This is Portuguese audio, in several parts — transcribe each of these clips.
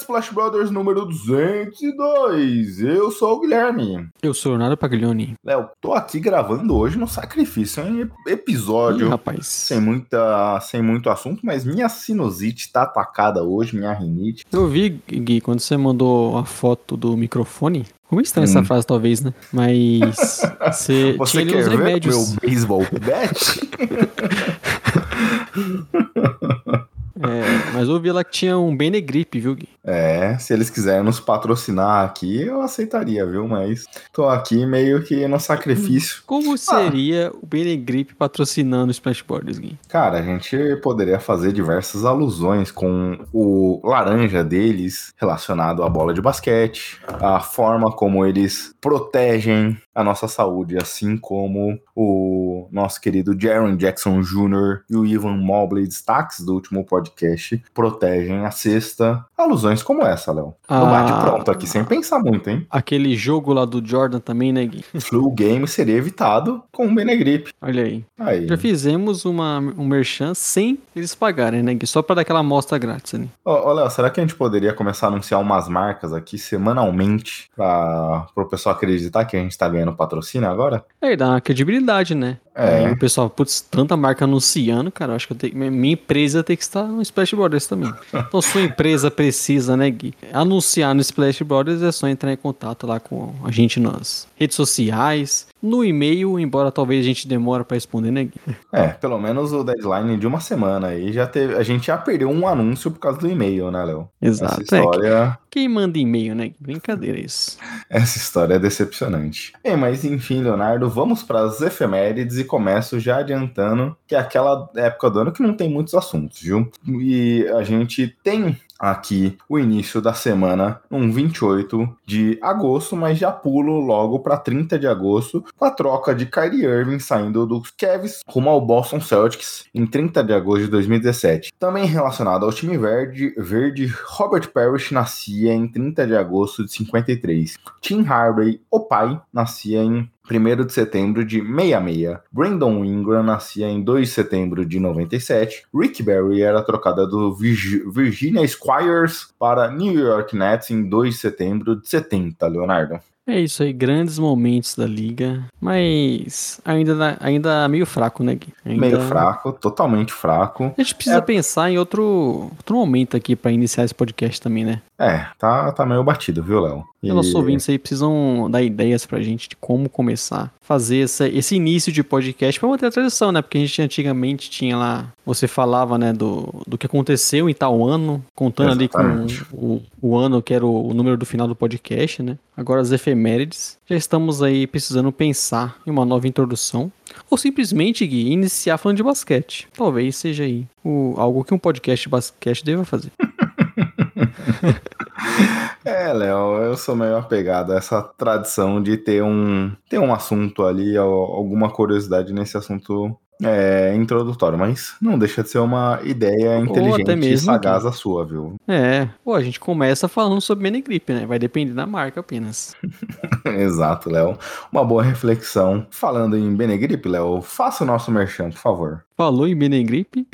Splash Brothers número 202. Eu sou o Guilherme. Eu sou o Leonardo Paglioni. Léo, tô aqui gravando hoje no Sacrifício, um episódio Ih, rapaz. sem, muita, sem muito assunto, mas minha sinusite tá atacada hoje, minha rinite. Eu vi, Gui, quando você mandou a foto do microfone. Como estranha essa Hum. frase, talvez, né? Mas você, Você tinha quer ver remédios. meu baseball bet? É, mas eu vi lá que tinha um Benegripe, viu, Gui? É, se eles quiserem nos patrocinar aqui, eu aceitaria, viu? Mas tô aqui meio que no sacrifício. Como seria o Benegripe patrocinando o Splashboards, Gui? Cara, a gente poderia fazer diversas alusões com o laranja deles relacionado à bola de basquete, a forma como eles protegem a nossa saúde, assim como o nosso querido Jaron Jackson Jr. e o Ivan Mobley, destaques do último podcast, protegem a cesta. Alusões como essa, Léo. Ah. bate pronto aqui, sem pensar muito, hein? Aquele jogo lá do Jordan também, né, Gui? Flu game seria evitado com o Benegripe. Olha aí. Aí. Já fizemos uma, um merchan sem eles pagarem, né, Gui? Só pra dar aquela amostra grátis ali. Ô, ô, Léo, será que a gente poderia começar a anunciar umas marcas aqui semanalmente para o pessoal acreditar que a gente tá ganhando patrocínio agora? Aí dá uma credibilidade, né? É. Aí o pessoal, putz, tanta marca anunciando, cara, acho que tenho, minha empresa tem que estar no Splash Brothers também. Então, sua empresa precisa, né, Gui? Anunciar no Splash Brothers é só entrar em contato lá com a gente nas redes sociais, no e-mail, embora talvez a gente demore pra responder, né, Gui? É, pelo menos o deadline de uma semana aí já teve. A gente já perdeu um anúncio por causa do e-mail, né, Léo? Exato. Essa É, história, quem manda e-mail, né? Brincadeira isso. essa história é decepcionante. É, mas enfim, Leonardo, vamos para as efemérides e começo já adiantando que é aquela época do ano que não tem muitos assuntos, viu? E a gente tem aqui o início da semana, um 28 de agosto, mas já pulo logo para 30 de agosto, com a troca de Kyrie Irving saindo dos Cavs rumo ao Boston Celtics em 30 de agosto de 2017. Também relacionado ao time verde, verde Robert Parrish nascia em 30 de agosto de 53. Tim Hardaway, o pai, nascia em 1 de setembro de 66. Brandon Ingram nascia em 2 de setembro de 97. Rick Barry era trocada do Virgi- Virginia Squires para New York Nets em 2 de setembro de 70, Leonardo. É isso aí, grandes momentos da liga, mas ainda, ainda meio fraco, né, Gui? Ainda... Meio fraco, totalmente fraco. A gente precisa É. pensar em outro, outro momento aqui pra iniciar esse podcast também, né? É, tá, tá meio batido, viu, Léo? E... Nossos ouvintes aí precisam dar ideias pra gente de como começar a fazer essa, esse início de podcast pra manter a tradição, né? Porque a gente antigamente tinha lá, você falava, né, do, do que aconteceu em tal ano, contando Exatamente. ali com o, o ano que era o, o número do final do podcast, né? Agora as efemérides. Já estamos aí precisando pensar em uma nova introdução. Ou simplesmente, Gui, iniciar falando de basquete. Talvez seja aí o, algo que um podcast de basquete deva fazer. É, Léo, eu sou meio apegado a essa tradição de ter um, ter um assunto ali, al- alguma curiosidade nesse assunto é, introdutório, mas não deixa de ser uma ideia inteligente e sagaz a sua, viu? É, pô, a gente começa falando sobre Benegripe, né? Vai depender da marca apenas. Exato, Léo. Uma boa reflexão. Falando em Benegripe, Léo, faça o nosso merchan, por favor. Falou em Benegripe?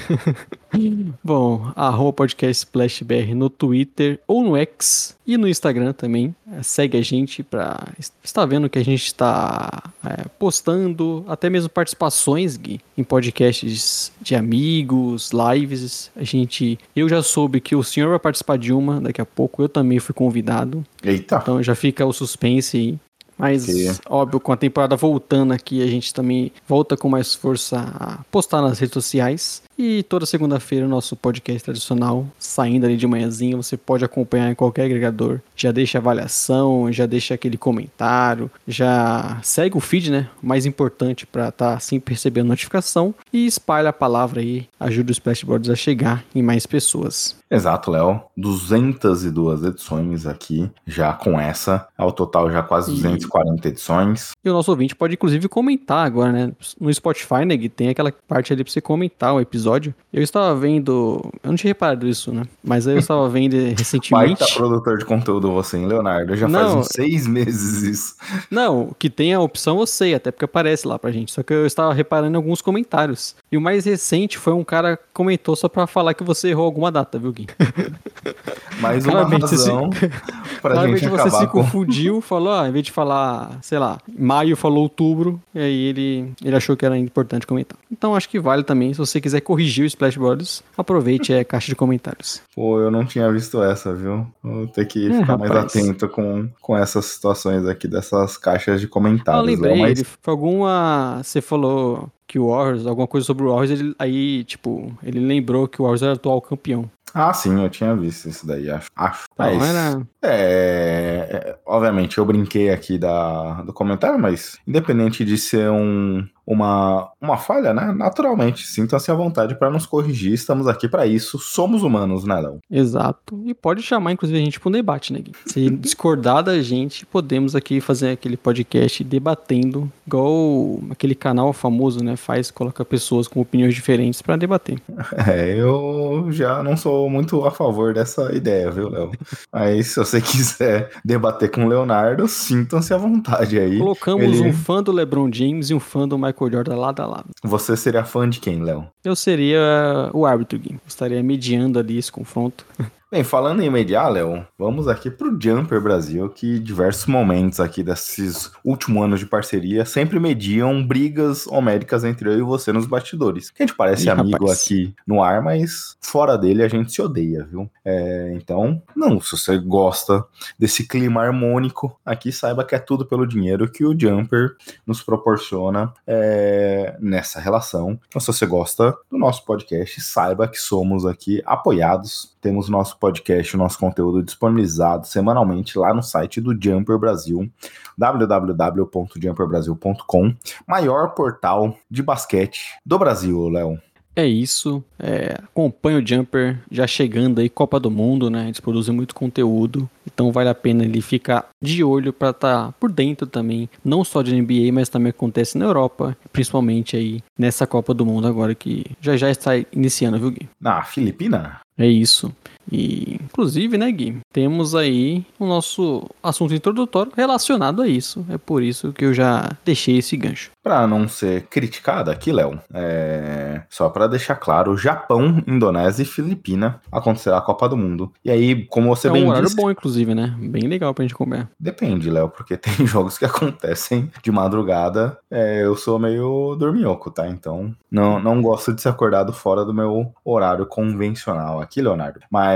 Bom, arroba podcast SplashBR no Twitter ou no X e no Instagram também. Segue a gente pra estar vendo que a gente está é, postando, até mesmo participações, Gui, em podcasts de amigos, lives. A gente, eu já soube que o senhor vai participar de uma daqui a pouco, eu também fui convidado. Eita, Então já fica o suspense aí. Mas, Que- óbvio, com a temporada voltando aqui, a gente também volta com mais força a postar nas redes sociais. E toda segunda-feira o nosso podcast tradicional, saindo ali de manhãzinha, você pode acompanhar em qualquer agregador. Já deixa avaliação, já deixa aquele comentário, já segue o feed, né? O mais importante para estar sempre recebendo notificação e espalha a palavra aí, ajuda os Splashboards a chegar em mais pessoas. Exato, Léo. 202 edições aqui, já com essa. Ao total, já quase E- 240 edições. E o nosso ouvinte pode, inclusive, comentar agora, né? No Spotify, né? Gui, tem aquela parte ali pra você comentar o episódio. Eu estava vendo. Eu não tinha reparado isso, né? Mas aí eu estava vendo Baita recentemente. produtor de conteúdo você, hein, Leonardo? Já faz Não. uns seis meses isso. Não, que tem a opção eu sei, até porque aparece lá pra gente. Só que eu estava reparando em alguns comentários. E o mais recente foi um cara que comentou só pra falar que você errou alguma data, viu, Gui? Mais uma Claramente você se- razão pra Claramente gente você acabar se com... confundiu, falou, ah, em vez de falar, sei lá, maio, falou outubro, e aí ele, ele achou que era importante comentar. Então acho que vale também, se você quiser corrigir o Splashboards, aproveite a caixa de comentários. Pô, eu não tinha visto essa, viu? Vou ter que É, ficar mais rapaz. atento com, com essas situações aqui, dessas caixas de Ah, eu comentários. lembrei, Léo, mas- foi alguma. Você falou que o Warriors, alguma coisa sobre o Warriors, ele, aí, tipo, ele lembrou que o Warriors era o atual campeão. Ah, sim, eu tinha visto isso daí, acho. acho. Mas, era. é, é, obviamente, eu brinquei aqui da, do comentário, mas independente de ser um, uma, uma falha, né? Naturalmente, sintam-se à vontade para nos corrigir. Estamos aqui para isso. Somos humanos, né, Léo? Exato. E pode chamar, inclusive, a gente para um debate, né, Gui? Se discordar da gente, podemos aqui fazer aquele podcast debatendo, igual aquele canal famoso, né, faz, coloca pessoas com opiniões diferentes para debater. É, eu já não sou muito a favor dessa ideia, viu, Léo? Mas se você quiser debater com o Leonardo, sintam-se à vontade aí. Colocamos ele- um fã do LeBron James e um fã do Michael Jordan lado a lado. Você seria fã de quem, Léo? Eu seria o árbitro, Gui. Estaria mediando ali esse confronto. Bem, falando em mediar, Léo, vamos aqui pro Jumper Brasil, que diversos momentos aqui desses últimos anos de parceria sempre mediam brigas homéricas entre eu e você nos bastidores. Que a gente parece Ih, amigo rapaz. aqui no ar, mas fora dele a gente se odeia, viu? É, então, não, se você gosta desse clima harmônico, aqui saiba que é tudo pelo dinheiro que o Jumper nos proporciona é, nessa relação. Então, se você gosta do nosso podcast, saiba que somos aqui apoiados. Temos nosso podcast, o nosso conteúdo disponibilizado semanalmente lá no site do Jumper Brasil, www.jumperbrasil.com, maior portal de basquete do Brasil, Léo. É isso. É, acompanha o Jumper já chegando aí, Copa do Mundo, né? Eles produzem muito conteúdo. Então vale a pena ele ficar de olho para estar por dentro também. Não só de NBA, mas também acontece na Europa. Principalmente aí nessa Copa do Mundo agora que já já está iniciando, viu, Gui? Na Filipina? É isso. E, inclusive, né, Gui? Temos aí o nosso assunto introdutório relacionado a isso. É por isso que eu já deixei esse gancho. Para não ser criticada aqui, Léo, é... só para deixar claro, Japão, Indonésia e Filipina acontecerá a Copa do Mundo. E aí, como você é bem um horário disse, bom, inclusive, né? Bem legal pra gente comer. depende, Léo, porque tem jogos que acontecem de madrugada. É, eu sou meio dorminhoco, tá? Então, não, não gosto de ser acordado fora do meu horário convencional aqui, Leonardo. Mas,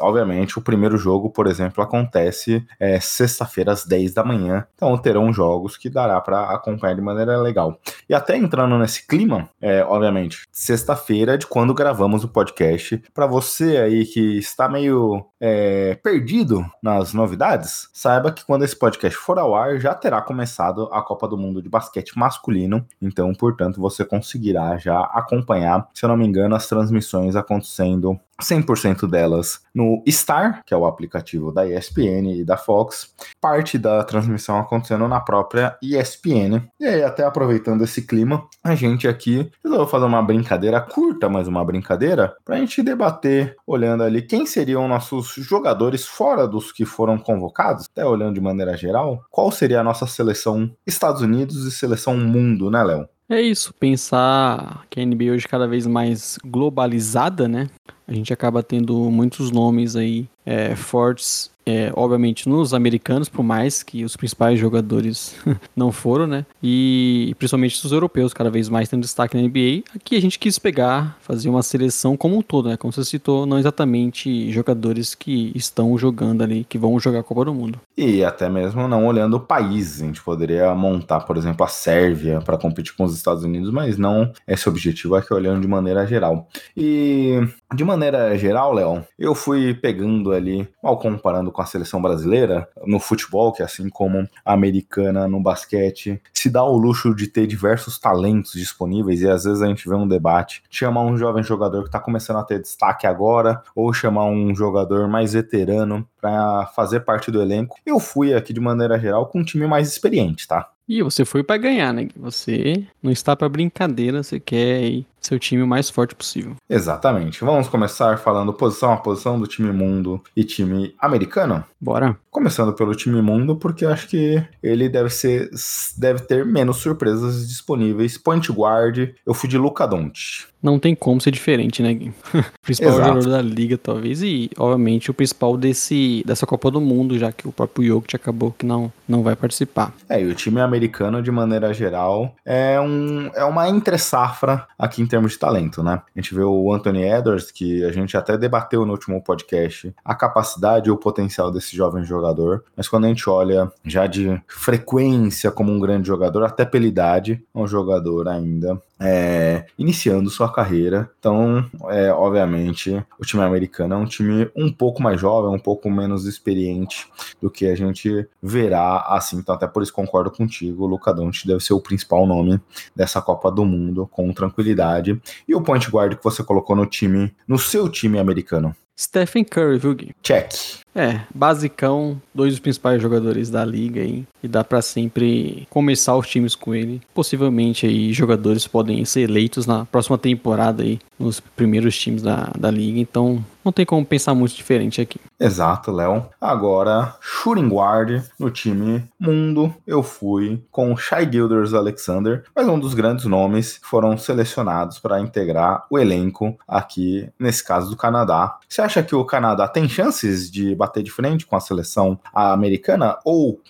obviamente, o primeiro jogo, por exemplo, acontece é, sexta-feira às 10 da manhã. Então, terão jogos que dará para acompanhar de maneira legal. E até entrando nesse clima, é, obviamente, sexta-feira de quando gravamos o podcast. Para você aí que está meio é, perdido nas novidades, saiba que quando esse podcast for ao ar, já terá começado a Copa do Mundo de Basquete Masculino. Então, portanto, você conseguirá já acompanhar, se eu não me engano, as transmissões acontecendo 100% delas no Star, que é o aplicativo da ESPN e da Fox, parte da transmissão acontecendo na própria ESPN. E aí, até aproveitando esse clima, a gente aqui resolveu fazer uma brincadeira curta, mas uma brincadeira, pra gente debater, olhando ali quem seriam nossos jogadores fora dos que foram convocados, até olhando de maneira geral, qual seria a nossa seleção Estados Unidos e seleção mundo, né, Léo? É isso, pensar que a NBA hoje é cada vez mais globalizada, né? A gente acaba tendo muitos nomes aí é, fortes é, obviamente nos americanos, por mais que os principais jogadores não foram, né? E principalmente os europeus, cada vez mais tendo destaque na NBA. Aqui a gente quis pegar, fazer uma seleção como um todo, né? Como você citou, não exatamente jogadores que estão jogando ali, que vão jogar a Copa do Mundo. E até mesmo não olhando o país, a gente poderia montar, por exemplo, a Sérvia para competir com os Estados Unidos, mas não esse objetivo aqui olhando de maneira geral. E de maneira geral, Léo, eu fui pegando ali, mal comparando com a seleção brasileira, no futebol, que assim como a americana no basquete, se dá o luxo de ter diversos talentos disponíveis e às vezes a gente vê um debate, chamar um jovem jogador que está começando a ter destaque agora ou chamar um jogador mais veterano para fazer parte do elenco. Eu fui aqui de maneira geral com um time mais experiente, tá? E você foi para ganhar, né? Você não está para brincadeira, você quer seu time o mais forte possível. Exatamente. Vamos começar falando posição a posição do time mundo e time americano? Bora. Começando pelo time mundo, porque acho que ele deve ser deve ter menos surpresas disponíveis. Point guard, eu fui de Luca Doncic. Não tem como ser diferente, né, Gui? principal Exato. jogador da liga, talvez, e obviamente o principal desse dessa Copa do Mundo, já que o próprio Jokic acabou que não não vai participar. É, e o time americano de maneira geral é um é uma entre safra aqui em termos de talento, né? A gente vê o Anthony Edwards, que a gente até debateu no último podcast, a capacidade e o potencial desse jovem jogador, mas quando a gente olha já de frequência como um grande jogador, até pela idade, é um jogador ainda é, iniciando sua carreira. Então, é, obviamente, o time americano é um time um pouco mais jovem, um pouco menos experiente do que a gente verá assim. Então, até por isso concordo contigo, o Luca Doncic deve ser o principal nome dessa Copa do Mundo, com tranquilidade. E o point guard que você colocou no time, no seu time americano? Stephen Curry, viu, Gui? Check. É, basicão, dois dos principais jogadores da liga aí, e dá para sempre começar os times com ele. Possivelmente aí jogadores podem ser eleitos na próxima temporada aí, nos primeiros times da, da liga, então não tem como pensar muito diferente aqui. Exato, Léo. Agora, shooting guard no time mundo, eu fui com Shai Gilders Alexander, mas um dos grandes nomes foram selecionados para integrar o elenco aqui, nesse caso do Canadá. Você acha que o Canadá tem chances de de frente com a seleção americana? Ou,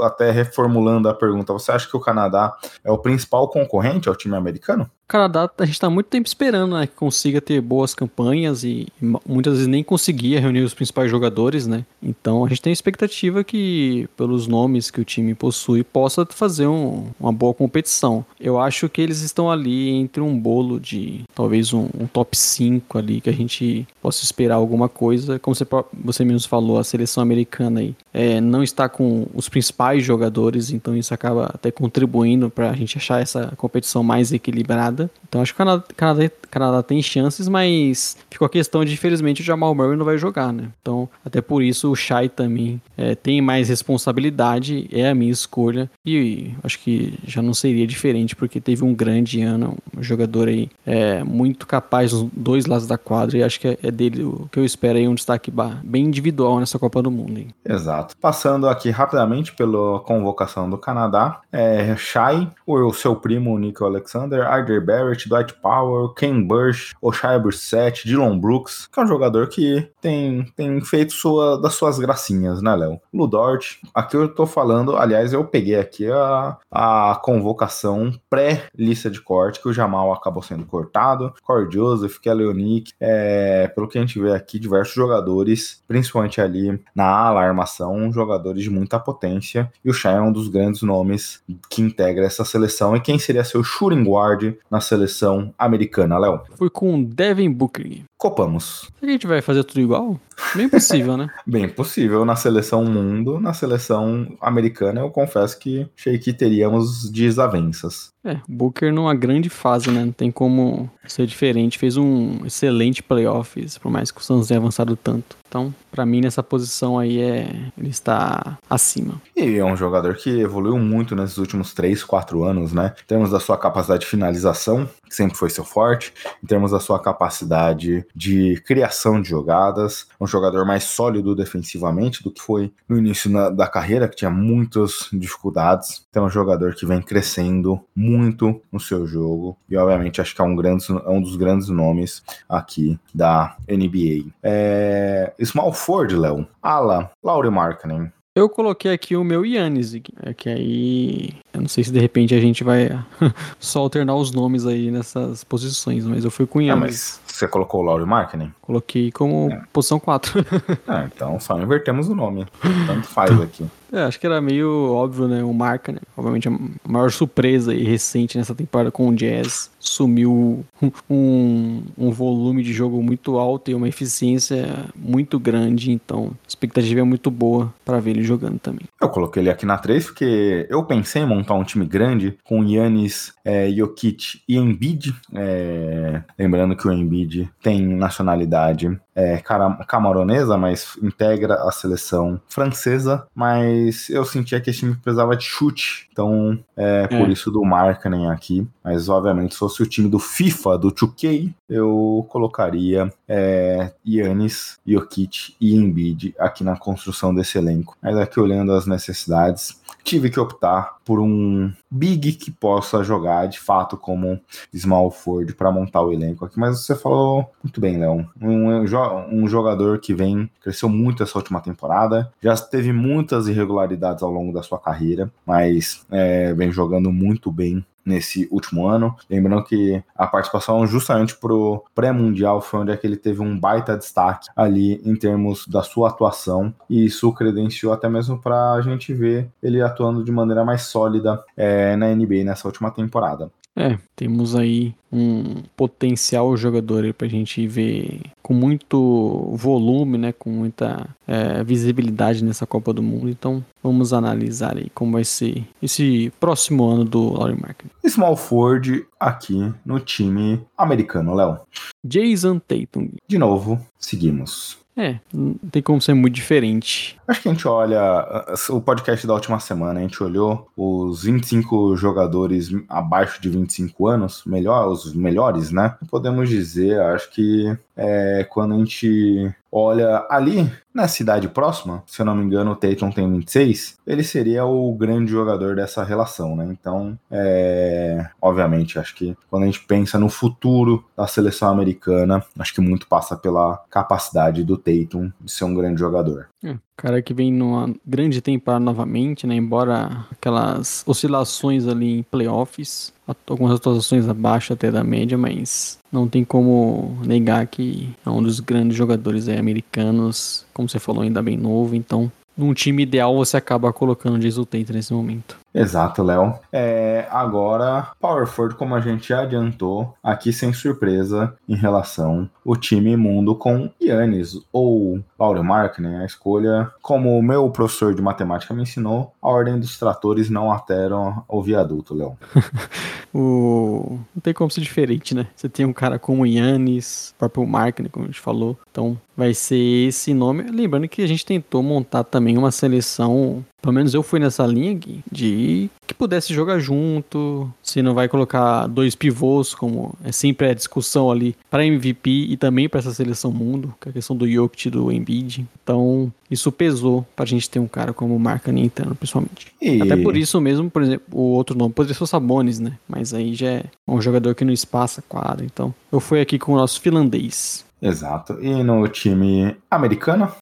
até reformulando a pergunta, você acha que o Canadá é o principal concorrente ao time americano? Canadá, a gente está muito tempo esperando né, que consiga ter boas campanhas e, muitas vezes nem conseguia reunir os principais jogadores, né? Então a gente tem a expectativa que, pelos nomes que o time possui, possa fazer um, uma boa competição. Eu acho que eles estão ali entre um bolo de talvez um, um top 5 ali, que a gente possa esperar alguma coisa. Como você, você mesmo falou, a seleção americana aí é, não está com os principais jogadores, então isso acaba até contribuindo para a gente achar essa competição mais equilibrada. Canadá. Então acho que o Canadá, Canadá, Canadá tem chances, mas ficou a questão de, infelizmente, o Jamal Murray não vai jogar, né? Então, até por isso, o Shai também é, tem mais responsabilidade, é a minha escolha. E acho que já não seria diferente, porque teve um grande ano, um jogador aí é, muito capaz nos dois lados da quadra, e acho que é, é dele o que eu espero aí, um destaque bem individual nessa Copa do Mundo. Hein? Exato. Passando aqui rapidamente pela convocação do Canadá, é Shai, o seu primo, Nico Alexander, Arder Barrett, Dwight Powell, Ken Bush, Oshai Brissett, Dylan Brooks, que é um jogador que tem, tem feito sua, das suas gracinhas, né, Léo? Ludort, aqui eu tô falando, aliás, eu peguei aqui a, a convocação pré-lista de corte, que o Jamal acabou sendo cortado, Corey Joseph, Kelly Onik, é, pelo que a gente vê aqui, diversos jogadores, principalmente ali na ala, armação, jogadores de muita potência, e o Shai é um dos grandes nomes que integra essa seleção, e quem seria seu shooting guard na seleção americana, Léo? Fui com Devin Booker. Copamos. A gente vai fazer tudo igual? Bem possível, né? Bem possível. Na seleção mundo, na seleção americana, eu confesso que achei que teríamos desavenças. É, Booker numa grande fase, né? Não tem como ser diferente. Fez um excelente playoffs, por mais que o Suns tenha avançado tanto. Então, para mim, nessa posição aí, é ele está acima. E é um jogador que evoluiu muito nesses últimos 3, 4 anos, né? Em termos da sua capacidade de finalização, que sempre foi seu forte, em termos da sua capacidade de criação de jogadas, um jogador mais sólido defensivamente do que foi no início na, da carreira, que tinha muitas dificuldades. Então, é um jogador que vem crescendo muito no seu jogo e, obviamente, acho que é um, grande, é um dos grandes nomes aqui da NBA. É... Small Ford, Léo. Ala, Laurie Markkinen. Eu coloquei aqui o meu Yannis, é que aí eu não sei se de repente a gente vai só alternar os nomes aí nessas posições, mas eu fui com o Yannis. mas você colocou o Laurie Markkinen? Coloquei como é. posição 4. ah, então só invertemos o nome. Tanto faz aqui. É, acho que era meio óbvio, né? O Marca, né? Obviamente a maior surpresa e recente nessa temporada com o Jazz. Sumiu um, um volume de jogo muito alto e uma eficiência muito grande. Então, a expectativa é muito boa para ver ele jogando também. Eu coloquei ele aqui na 3 porque eu pensei em montar um time grande com Yannis, é, Jokic e Embiid. É, lembrando que o Embiid tem nacionalidade é, camaronesa, mas integra a seleção francesa. Mas eu sentia que esse time precisava de chute, então é, é. por isso do Markkanen aqui. Mas obviamente, se fosse o time do FIFA, do 2K, eu colocaria é, Yannis, Jokic e Embiid aqui na construção desse elenco. Mas aqui olhando as necessidades, tive que optar por um big que possa jogar de fato como small forward para montar o elenco aqui. Mas você falou muito bem, Léo. Um, um, jogador que vem, cresceu muito essa última temporada, já teve muitas irregularidades ao longo da sua carreira, mas é, vem jogando muito bem nesse último ano. Lembrando que a participação justamente pro pré-mundial foi onde é que ele teve um baita destaque ali em termos da sua atuação e isso credenciou até mesmo para a gente ver ele atuando de maneira mais sólida é, na NBA nessa última temporada. É, temos aí um potencial jogador para a gente ver com muito volume, né, com muita é, visibilidade nessa Copa do Mundo. Então, vamos analisar aí como vai ser esse próximo ano do Laurie Marketing. Small Ford aqui no time americano, Léo. Jason Tatum. De novo, seguimos. É, não tem como ser muito diferente. Acho que a gente olha o podcast da última semana, a gente olhou os 25 jogadores abaixo de 25 anos, melhor, os melhores, né? Podemos dizer, acho que é, quando a gente olha ali na cidade próxima, se eu não me engano, o Tatum tem 26, ele seria o grande jogador dessa relação, né? Então, é, obviamente, acho que quando a gente pensa no futuro da seleção americana, acho que muito passa pela capacidade do Tatum de ser um grande jogador. É, cara que vem numa grande temporada novamente, né? Embora aquelas oscilações ali em playoffs, algumas atuações abaixo até da média, mas não tem como negar que é um dos grandes jogadores americanos, como você falou, ainda bem novo, então num time ideal você acaba colocando Jason Tate nesse momento. Exato, Léo. É, agora, Power como a gente já adiantou, aqui sem surpresa em relação ao time mundo com Yannis ou Laure Mark, né? A escolha, como o meu professor de matemática me ensinou, a ordem dos tratores não alteram o viaduto, Léo. o... Não tem como ser diferente, né? Você tem um cara como o Yannis, próprio Mark, né, como a gente falou. Então, vai ser esse nome. Lembrando que a gente tentou montar também uma seleção pelo menos eu fui nessa linha de que pudesse jogar junto, se não vai colocar dois pivôs, como é sempre a discussão ali para MVP e também para essa seleção mundo, que é a questão do Jokic e do Embiid. Então, isso pesou pra gente ter um cara como o Marca entrando, pessoalmente. E... Até por isso mesmo, por exemplo, o outro nome poderia ser o Sabonis, né? Mas aí já é um jogador que não espaça quadra, então eu fui aqui com o nosso finlandês. Exato. E no time americano?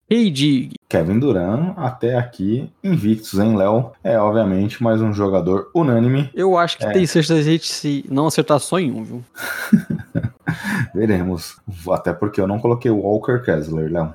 Kevin Durant, até aqui, invictos, hein, Léo? É, obviamente, mais um jogador unânime. Eu acho que é. tem certeza de a gente se não acertar só em um, viu? Veremos. Até porque eu não coloquei o Walker Kessler, Léo.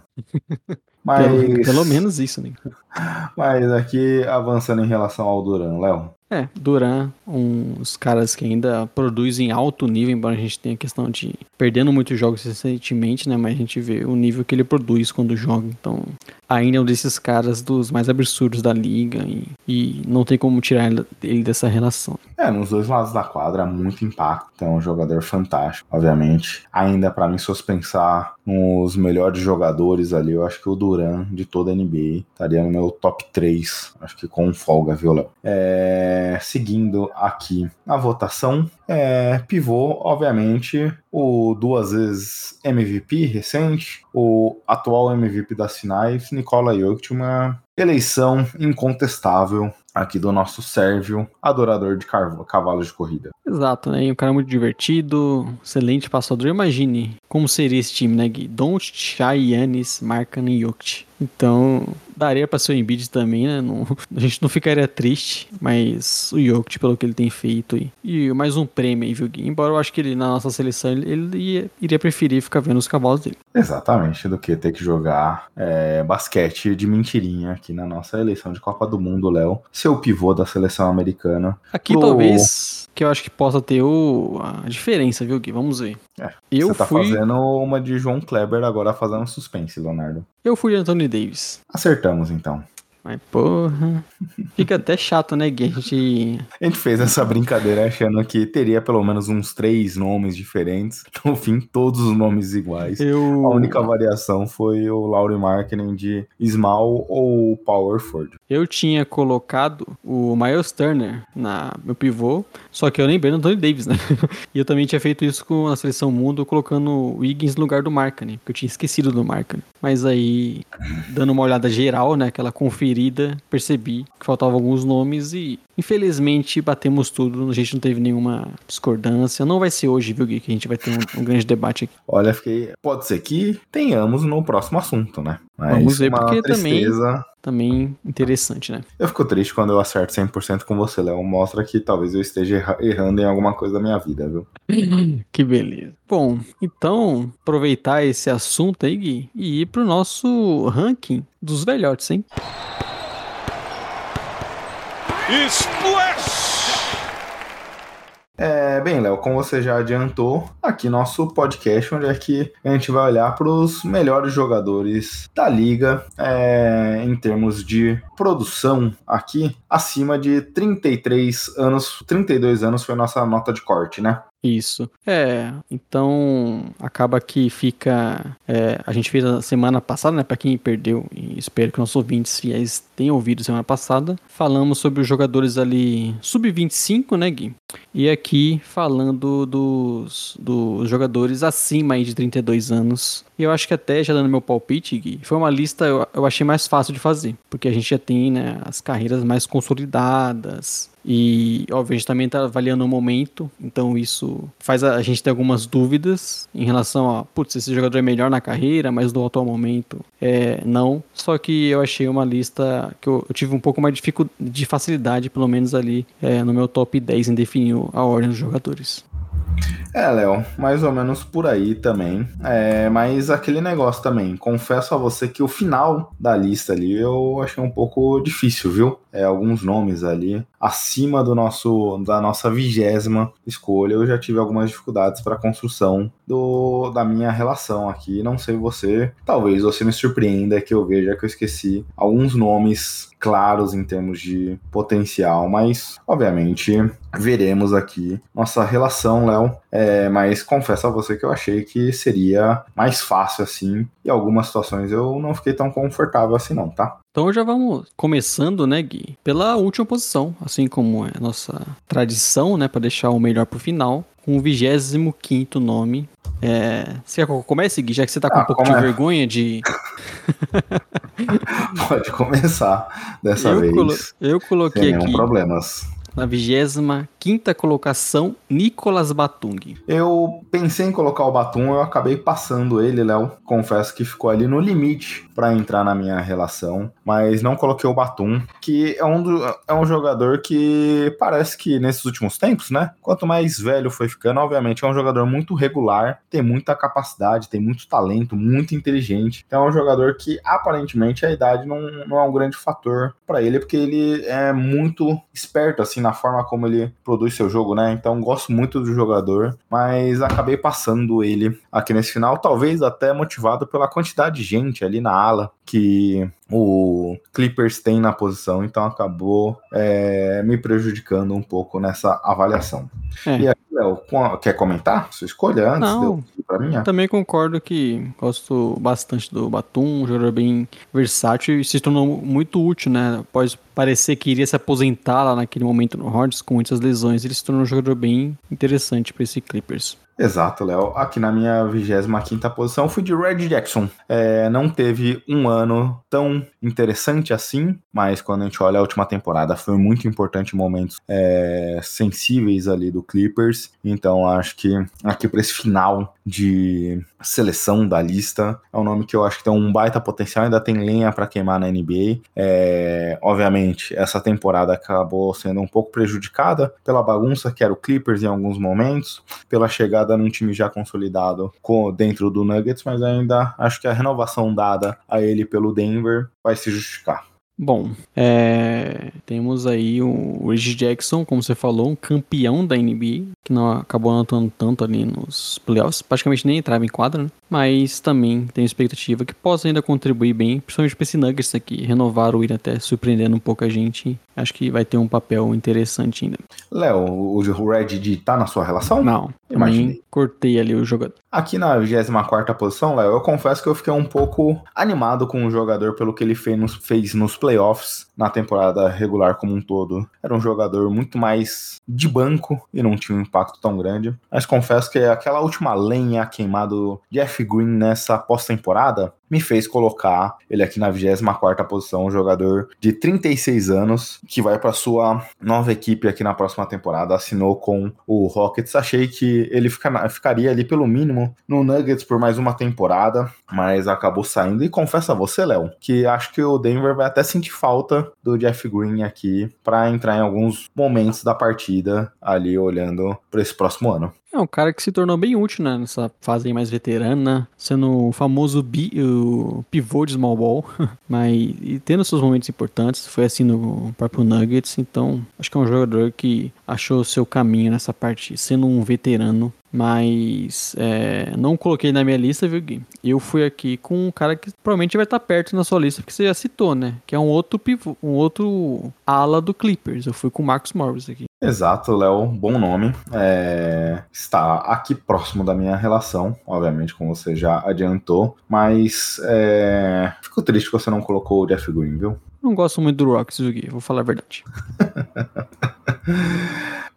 Mas... Pelo, pelo menos isso, né? Mas aqui, avançando em relação ao Duran, Léo. É, Duran, uns caras que ainda produzem alto nível, embora a gente tenha a questão de perdendo muitos jogos recentemente, né? Mas a gente vê o nível que ele produz quando joga. Então, ainda é um desses caras dos mais absurdos da liga e, e não tem como tirar ele dessa relação. É, nos dois lados da quadra, muito impacto. É um jogador fantástico, obviamente. Ainda para mim, se fosse pensar nos melhores jogadores ali, eu acho que o Duran de toda a NBA estaria no meu top 3, acho que com folga, viu, Léo? É, seguindo aqui na votação, é, pivô, obviamente, o duas vezes MVP recente, o atual MVP das finais, Nikola Jokic, uma eleição incontestável aqui do nosso Sérvio, adorador de cavalos de corrida. Exato, né? E um cara muito divertido, excelente passador. Imagine como seria esse time, né, Gui? Doncic, Shai, Yannis, Markkanen e Jokic. Então, daria para ser o Embiid também, né? Não, a gente não ficaria triste, mas o Jokic, pelo que ele tem feito. E, e mais um prêmio aí, viu, Gui? Embora eu acho que ele, na nossa seleção, ele, ele ia, iria preferir ficar vendo os cavalos dele. Exatamente, do que ter que jogar é, basquete de mentirinha aqui na nossa eleição de Copa do Mundo, Léo. Seu pivô da seleção americana. Aqui pro... talvez que eu acho que possa ter o, a diferença, viu, Gui? Vamos ver. É, eu você tá fui... fazendo uma de João Kleber agora fazendo suspense, Leonardo. Eu fui Anthony Davis. Acertamos, então. Mas porra. Fica até chato, né, gente... a gente fez essa brincadeira achando que teria pelo menos uns três nomes diferentes. No fim, todos os nomes iguais. Eu... A única variação foi o Laurie Marketing de Small ou Power Ford. Eu tinha colocado o Miles Turner na meu pivô, só que eu lembrei do Anthony Davis, né? e eu também tinha feito isso com a seleção mundo, colocando o Wiggins no lugar do Marketing, porque eu tinha esquecido do Marketing. Mas aí, dando uma olhada geral, né, aquela conferida, percebi que faltavam alguns nomes e infelizmente batemos tudo, a gente não teve nenhuma discordância. Não vai ser hoje, viu, Gui, que a gente vai ter um, um grande debate aqui. Olha, fiquei. Pode ser que tenhamos no próximo assunto, né? Mas Vamos ver, porque tristeza... também também interessante, né? Eu fico triste quando eu acerto 100% com você, Léo. Mostra que talvez eu esteja errando em alguma coisa da minha vida, viu? que beleza. Bom, então, aproveitar esse assunto aí, Gui, e ir pro nosso ranking dos velhotes, hein? Splash! É, bem, Léo, como você já adiantou, aqui nosso podcast, onde é que a gente vai olhar para os melhores jogadores da liga é, em termos de produção aqui, acima de 33 anos, 32 anos foi nossa nota de corte, né? Isso. É, então acaba que fica. É, a gente fez a semana passada, né? Para quem perdeu, e espero que nossos ouvintes fiéis tenham ouvido semana passada. Falamos sobre os jogadores ali sub-25, né, Gui? E aqui falando dos, dos jogadores acima aí de 32 anos. E eu acho que até, já dando meu palpite, Gui, foi uma lista eu, eu achei mais fácil de fazer. Porque a gente já tem né, as carreiras mais consolidadas, e, óbvio, a gente também está avaliando o momento, então isso faz a, gente ter algumas dúvidas em relação a, putz, esse jogador é melhor na carreira, mas no atual momento é não. Só que eu achei uma lista que eu, eu tive um pouco mais de, de facilidade, pelo menos ali é, no meu top 10 em definir a ordem dos jogadores. É, Léo, mais ou menos por aí também. É, mas aquele negócio também, confesso a você que o final da lista ali eu achei um pouco difícil, viu? É, alguns nomes ali acima do nosso da nossa vigésima escolha, eu já tive algumas dificuldades para a construção do, da minha relação aqui. Não sei você, talvez você me surpreenda que eu veja que eu esqueci alguns nomes claros em termos de potencial, mas obviamente veremos aqui nossa relação, Léo. É, mas confesso a você que eu achei que seria mais fácil assim, e algumas situações eu não fiquei tão confortável assim, não, tá? Então já vamos começando, né, Gui, pela última posição, assim como é nossa tradição, né, para deixar o melhor pro final, com o 25 nome. É... Você quer que comece, Gui, já que você tá com ah, um pouco de vergonha de. Pode começar dessa eu vez. Colo... Eu coloquei sem aqui. problemas. Na 25 colocação, Nicolas Batung. Eu pensei em colocar o Batum, eu acabei passando ele, Léo. Confesso que ficou ali no limite para entrar na minha relação, mas não coloquei o Batum, que é um, do, é um jogador que parece que nesses últimos tempos, né? Quanto mais velho foi ficando, obviamente é um jogador muito regular, tem muita capacidade, tem muito talento, muito inteligente. Então é um jogador que aparentemente a idade não, não é um grande fator para ele, porque ele é muito esperto assim na forma como ele produz seu jogo, né? Então gosto muito do jogador, mas acabei passando ele aqui nesse final, talvez até motivado pela quantidade de gente ali na ala que o Clippers tem na posição, então acabou é, me prejudicando um pouco nessa avaliação. É. E aí, Léo, quer comentar sua escolha antes Não. de pra minha? Também concordo que gosto bastante do Batum, um jogador bem versátil e se tornou muito útil, né? Após parecer que iria se aposentar lá naquele momento no Hornets com muitas lesões, ele se tornou um jogador bem interessante para esse Clippers. Exato, Léo. Aqui na minha 25 posição fui de Red Jackson. É, não teve um ano tão interessante assim, mas quando a gente olha a última temporada, foi muito importante momentos é, sensíveis ali do Clippers. Então acho que aqui para esse final de seleção da lista é um nome que eu acho que tem um baita potencial, ainda tem lenha para queimar na NBA. É, obviamente, essa temporada acabou sendo um pouco prejudicada pela bagunça que era o Clippers em alguns momentos, pela chegada num time já consolidado com, dentro do Nuggets, mas ainda acho que a renovação dada a ele pelo Denver vai se justificar. Bom, é, temos aí o Reggie Jackson, como você falou, um campeão da NBA, que não acabou não atuando tanto ali nos playoffs, praticamente nem entrava em quadra, né? mas também tem expectativa que possa ainda contribuir bem, principalmente para esse Nuggets aqui, renovar o ir até surpreendendo um pouco a gente, acho que vai ter um papel interessante ainda. Léo, o o Red D tá na sua relação? Não, Imaginei. cortei ali o jogador. Aqui na 24 posição, Léo, eu confesso que eu fiquei um pouco animado com o jogador pelo que ele fez nos, fez nos playoffs na temporada regular como um todo. Era um jogador muito mais de banco e não tinha um impacto tão grande. Mas confesso que aquela última lenha queimada do Jeff Green nessa pós-temporada me fez colocar ele aqui na 24 posição, um jogador de 36 anos, que vai para sua nova equipe aqui na próxima temporada, assinou com o Rockets. Achei que ele fica ficaria ali pelo mínimo no Nuggets por mais uma temporada, mas acabou saindo. E confesso a você, Léo, que acho que o Denver vai até sentir falta do Jeff Green aqui para entrar em alguns momentos da partida ali olhando para esse próximo ano. É um cara que se tornou bem útil né, nessa fase mais veterana, sendo o famoso bi, o pivô de small ball, mas e tendo seus momentos importantes, foi assim no próprio Nuggets, então acho que é um jogador que achou seu caminho nessa parte, sendo um veterano, mas é, não coloquei na minha lista, viu, Gui? Eu fui aqui com um cara que provavelmente vai estar perto na sua lista, porque você já citou, né? Que é um outro pivô, um outro ala do Clippers. Eu fui com o Marcus Morris aqui. Exato, Léo, bom nome. É, está aqui próximo da minha relação, obviamente, como você já adiantou, mas é, fico triste que você não colocou o Jeff Green, viu? Não gosto muito do Rockets, viu, Gui? Vou falar a verdade.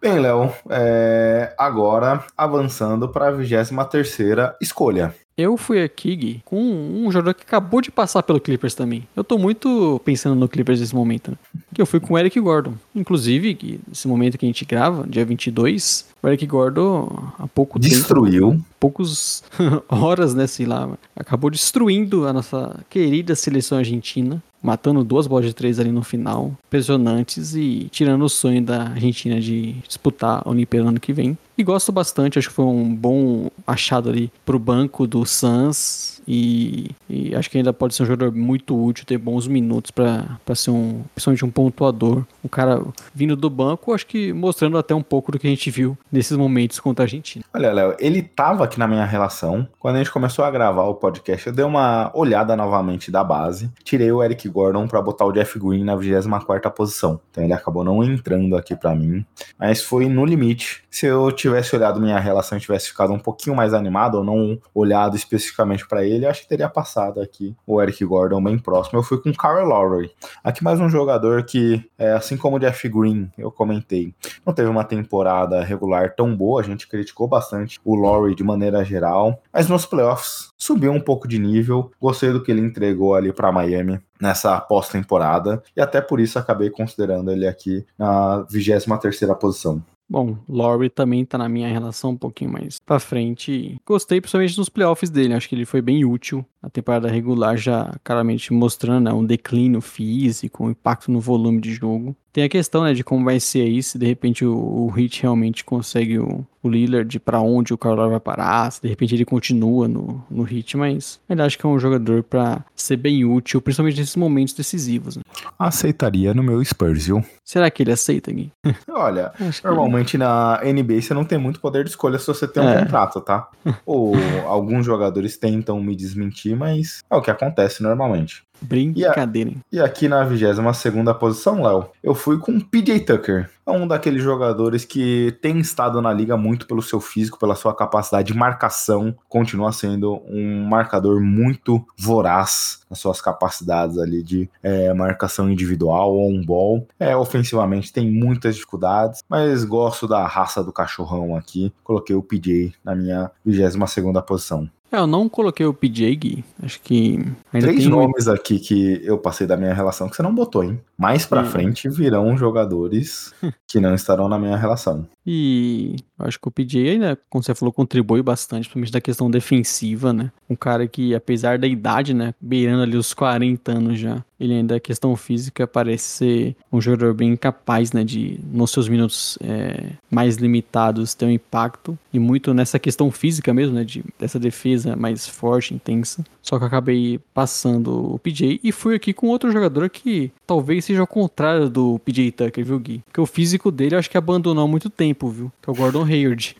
Bem, Léo, é, agora avançando para a 23 escolha. Eu fui aqui, Gui, com um jogador que acabou de passar pelo Clippers também. Eu tô muito pensando no Clippers nesse momento, né? Que eu fui com o Eric Gordon. Inclusive, Gui, nesse momento que a gente grava, dia 22, o Eric Gordon, há pouco tempo, Destruiu. poucos horas, né, sei lá, acabou destruindo a nossa querida seleção argentina, matando duas bolas de três ali no final, impressionantes e tirando o sonho da Argentina de disputar a Olimpíada ano que vem. E gosto bastante, acho que foi um bom achado ali pro banco do Suns e, e acho que ainda pode ser um jogador muito útil, ter bons minutos pra ser um, principalmente um pontuador. Um cara vindo do banco, acho que mostrando até um pouco do que a gente viu nesses momentos contra a Argentina. Olha, Léo, ele tava aqui na minha relação. Quando a gente começou a gravar o podcast, eu dei uma olhada novamente da base. Tirei o Eric Gordon pra botar o Jeff Green na 24 posição. Então ele acabou não entrando aqui pra mim. Mas foi no limite. Se eu tivesse olhado minha relação e tivesse ficado um pouquinho mais animado, ou não olhado especificamente pra ele, acho que teria passado aqui o Eric Gordon bem próximo. Eu fui com o Kyle Lowry. Aqui mais um jogador que, é, assim como o Jeff Green, eu comentei, não teve uma temporada regular tão boa, a gente criticou bastante o Laurie de maneira geral, mas nos playoffs subiu um pouco de nível, gostei do que ele entregou ali para Miami nessa pós-temporada e até por isso acabei considerando ele aqui na 23ª posição. Bom, Laurie também tá na minha relação um pouquinho mais pra frente. Gostei principalmente nos playoffs dele, acho que ele foi bem útil. A temporada regular já claramente mostrando né, um declínio físico, um impacto no volume de jogo. Tem a questão né, de como vai ser aí, se de repente o, o Heat realmente consegue o, o Lillard para onde o Carlos vai parar, se de repente ele continua no, no Heat, mas ainda acho que é um jogador para ser bem útil, principalmente nesses momentos decisivos. Né? Aceitaria no meu Spurs, viu? Será que ele aceita, Gui? Olha, normalmente na NBA você não tem muito poder de escolha se você tem um É. contrato, tá? Ou alguns jogadores tentam me desmentir, mas é o que acontece normalmente. Brincadeira, hein? E aqui na 22 segunda posição, Léo, eu fui com PJ Tucker. É um daqueles jogadores que tem estado na liga muito pelo seu físico, pela sua capacidade de marcação. Continua sendo um marcador muito voraz nas suas capacidades ali de é, marcação individual ou um ball. É, ofensivamente tem muitas dificuldades, mas gosto da raça do cachorrão aqui. Coloquei o PJ na minha 22 segunda posição. É, eu não coloquei o PJ, Gui. Acho que ainda Três um- nomes aqui que eu passei da minha relação que você não botou, hein? Mais pra Sim. frente virão jogadores que não estarão na minha relação. E acho que o PJ ainda, como você falou, contribui bastante, principalmente da questão defensiva, né? Um cara que, apesar da idade, né? Beirando ali os 40 anos já, ele ainda, a questão física, parece ser um jogador bem capaz, né? De, nos seus minutos é, mais limitados, ter um impacto. E muito nessa questão física mesmo, né? De, dessa defesa mais forte, intensa. Só que eu acabei passando o PJ e fui aqui com outro jogador que talvez seja ao contrário do PJ Tucker, viu, Gui? Porque o físico dele acho que abandonou há muito tempo, viu? Que é o Gordon Hayward.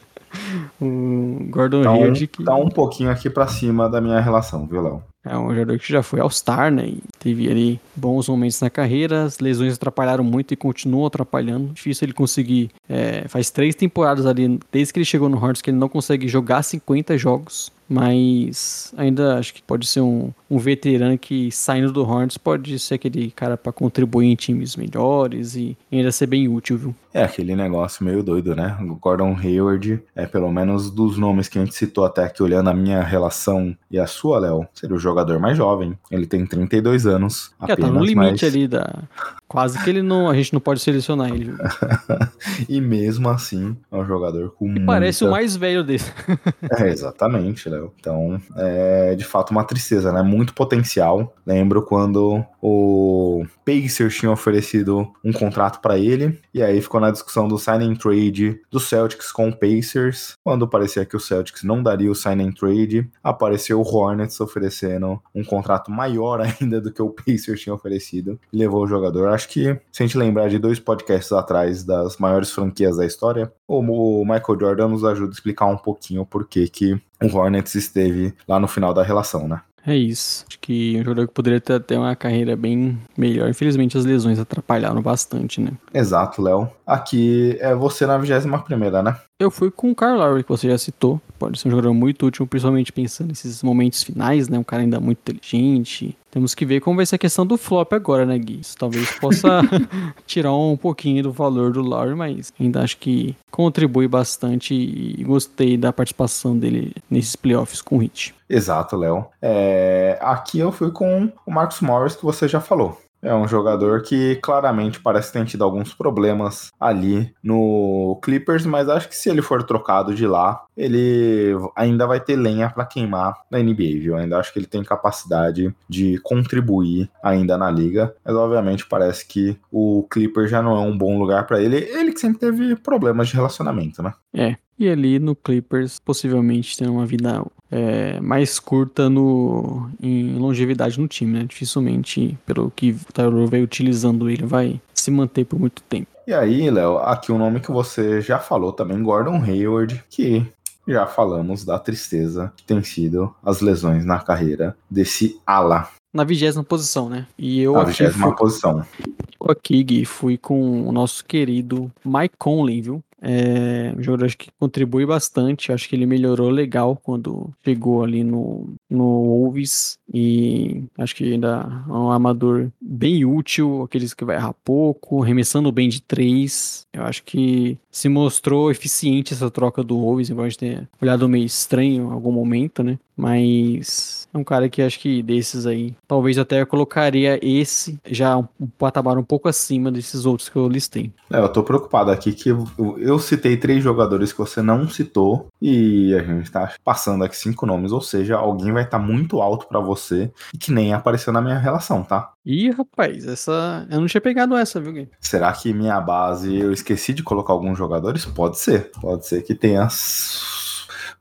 o Gordon Então, Hayward que tá um pouquinho aqui pra cima da minha relação, viu, Léo? é um jogador que já foi All-Star, né? E teve ali bons momentos na carreira, as lesões atrapalharam muito e continuam atrapalhando. Difícil ele conseguir. é, faz três temporadas ali, desde que ele chegou no Hornets, que ele não consegue jogar 50 jogos. Mas ainda acho que pode ser um, um veterano que saindo do Hornets pode ser aquele cara pra contribuir em times melhores e ainda ser bem útil, viu? É aquele negócio meio doido, né? O Gordon Hayward é pelo menos dos nomes que a gente citou até aqui, olhando a minha relação e a sua, Léo, seria o jogador mais jovem. Ele tem 32 anos. Já Apenas, tá no limite mas- ali da. Quase que ele não. A gente não pode selecionar ele, viu? E mesmo assim, é um jogador com E parece o muita- mais velho dele. É, exatamente, Léo. Então, é de fato uma tristeza, né? Muito potencial. Lembro quando o Pacers tinha oferecido um contrato pra ele, e aí ficou na discussão do sign and trade do Celtics com o Pacers. Quando parecia que o Celtics não daria o sign and trade, apareceu o Hornets oferecendo um contrato maior ainda do que o Pacers tinha oferecido e levou o jogador. Acho que, se a gente lembrar de dois podcasts atrás das maiores franquias da história, o o Michael Jordan nos ajuda a explicar um pouquinho por que que o Hornets esteve lá no final da relação, né? É isso. Acho que um jogador que poderia ter até uma carreira bem melhor. Infelizmente as lesões atrapalharam bastante, né? Exato, Léo. Aqui é você na 21 primeira, né? Eu fui com o Kyle Lowry, que você já citou. Pode ser um jogador muito útil, principalmente pensando nesses momentos finais, né? Um cara ainda muito inteligente. Temos que ver como vai ser a questão do flop agora, né, Gui? Isso talvez possa tirar um pouquinho do valor do Lowry, mas ainda acho que contribui bastante e gostei da participação dele nesses playoffs com o Heat. Exato, Léo. É, Aqui eu fui com o Marcus Morris, que você já falou. É um jogador que claramente parece ter tido alguns problemas ali no Clippers, mas acho que se ele for trocado de lá, ele ainda vai ter lenha para queimar na NBA, viu? Ainda acho que ele tem capacidade de contribuir ainda na liga, mas obviamente parece que o Clippers já não é um bom lugar para ele. Ele que sempre teve problemas de relacionamento, né? É. E ali no Clippers, possivelmente tem uma vida é, mais curta no, em longevidade no time, né? Dificilmente, pelo que o Tyler vai utilizando ele, vai se manter por muito tempo. E aí, Léo, aqui um nome que você já falou também, Gordon Hayward, que já falamos da tristeza que tem sido as lesões na carreira desse ala, Na vigésima posição, né? E eu na vigésima fui, posição. eu aqui, Gui, fui com o nosso querido Mike Conley, viu? É um jogador que contribui bastante. Acho que ele melhorou legal quando chegou ali no, no Wolves. E acho que ainda é um armador bem útil, aqueles que vai errar pouco, arremessando bem de três. Eu acho que se mostrou eficiente essa troca do Wolves, embora a gente tenha olhado meio estranho em algum momento, né? Mas é um cara que acho que desses aí, talvez até eu colocaria esse já um, um patamar um pouco acima desses outros que eu listei. É, eu tô preocupado aqui que eu, eu citei três jogadores que você não citou e a gente tá passando aqui cinco nomes, ou seja, alguém vai estar muito alto pra você e que nem apareceu na minha relação, tá? Ih, rapaz, essa. Eu não tinha pegado essa, viu, Gui? Será que minha base eu esqueci de colocar alguns jogadores? Pode ser. Pode ser que tenha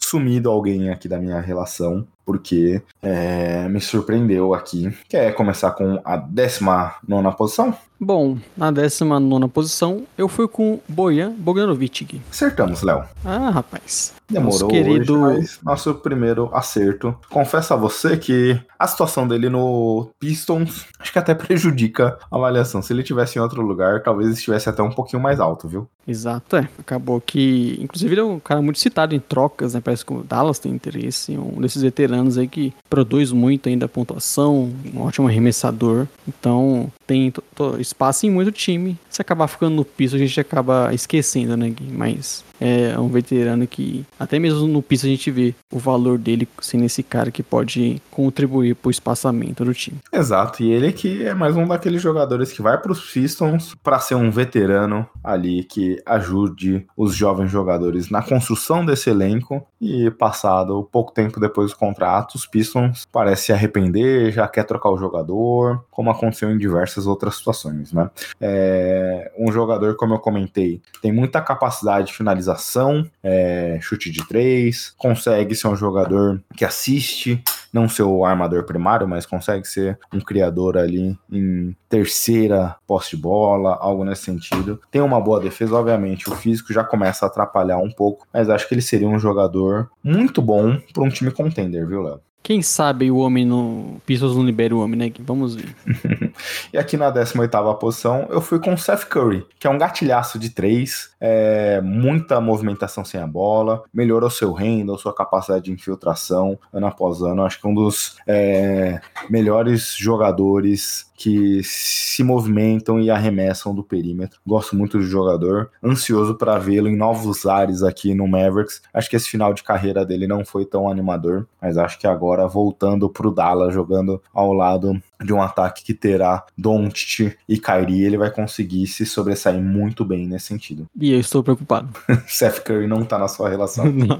sumido alguém aqui da minha relação. porque é, me surpreendeu aqui. Quer começar com a 19 posição? Bom, na 19 posição, eu fui com Bojan Bogdanovic. Acertamos, Léo. Ah, rapaz. Demorou querido- hoje, nosso primeiro acerto. Confesso a você que a situação dele no Pistons acho que até prejudica a avaliação. Se ele tivesse em outro lugar, talvez estivesse até um pouquinho mais alto, viu? Exato, é. Acabou que. Inclusive, ele é um cara muito citado em trocas, né? Parece que o Dallas tem interesse. Um desses veteranos aí que produz muito ainda pontuação, um ótimo arremessador. Então, tem espaço em muito time. Se acabar ficando no piso, a gente acaba esquecendo, né, Gui? Mas é um veterano que, até mesmo no piso, a gente vê o valor dele sendo esse cara que pode contribuir pro espaçamento do time. Exato, e ele que é mais um daqueles jogadores que vai para os Pistons para ser um veterano ali que ajude os jovens jogadores na construção desse elenco. E passado pouco tempo depois do contrato, os Pistons parece se arrepender, já quer trocar o jogador, como aconteceu em diversas outras situações, né? É um jogador, como eu comentei, tem muita capacidade de finalização, é, chute de três, consegue ser um jogador que assiste, não ser o armador primário, mas consegue ser um criador ali em terceira posse de bola, algo nesse sentido. Tem uma boa defesa, obviamente, o físico já começa a atrapalhar um pouco, mas acho que ele seria um jogador muito bom para um time contender, viu, Léo? Quem sabe o homem no. Pistons não libera o homem, né? Vamos ver. E aqui na 18ª posição, eu fui com o Seth Curry, que é um gatilhaço de três, é, muita movimentação sem a bola, melhorou seu handle, sua capacidade de infiltração ano após ano. Acho que um dos é, melhores jogadores que se movimentam e arremessam do perímetro. Gosto muito do jogador, ansioso para vê-lo em novos ares aqui no Mavericks. Acho que esse final de carreira dele não foi tão animador, mas acho que agora voltando pro Dallas, jogando ao lado de um ataque que terá Doncic e Kyrie, ele vai conseguir se sobressair muito bem nesse sentido. E eu estou preocupado. Seth Curry não tá na sua relação. Não.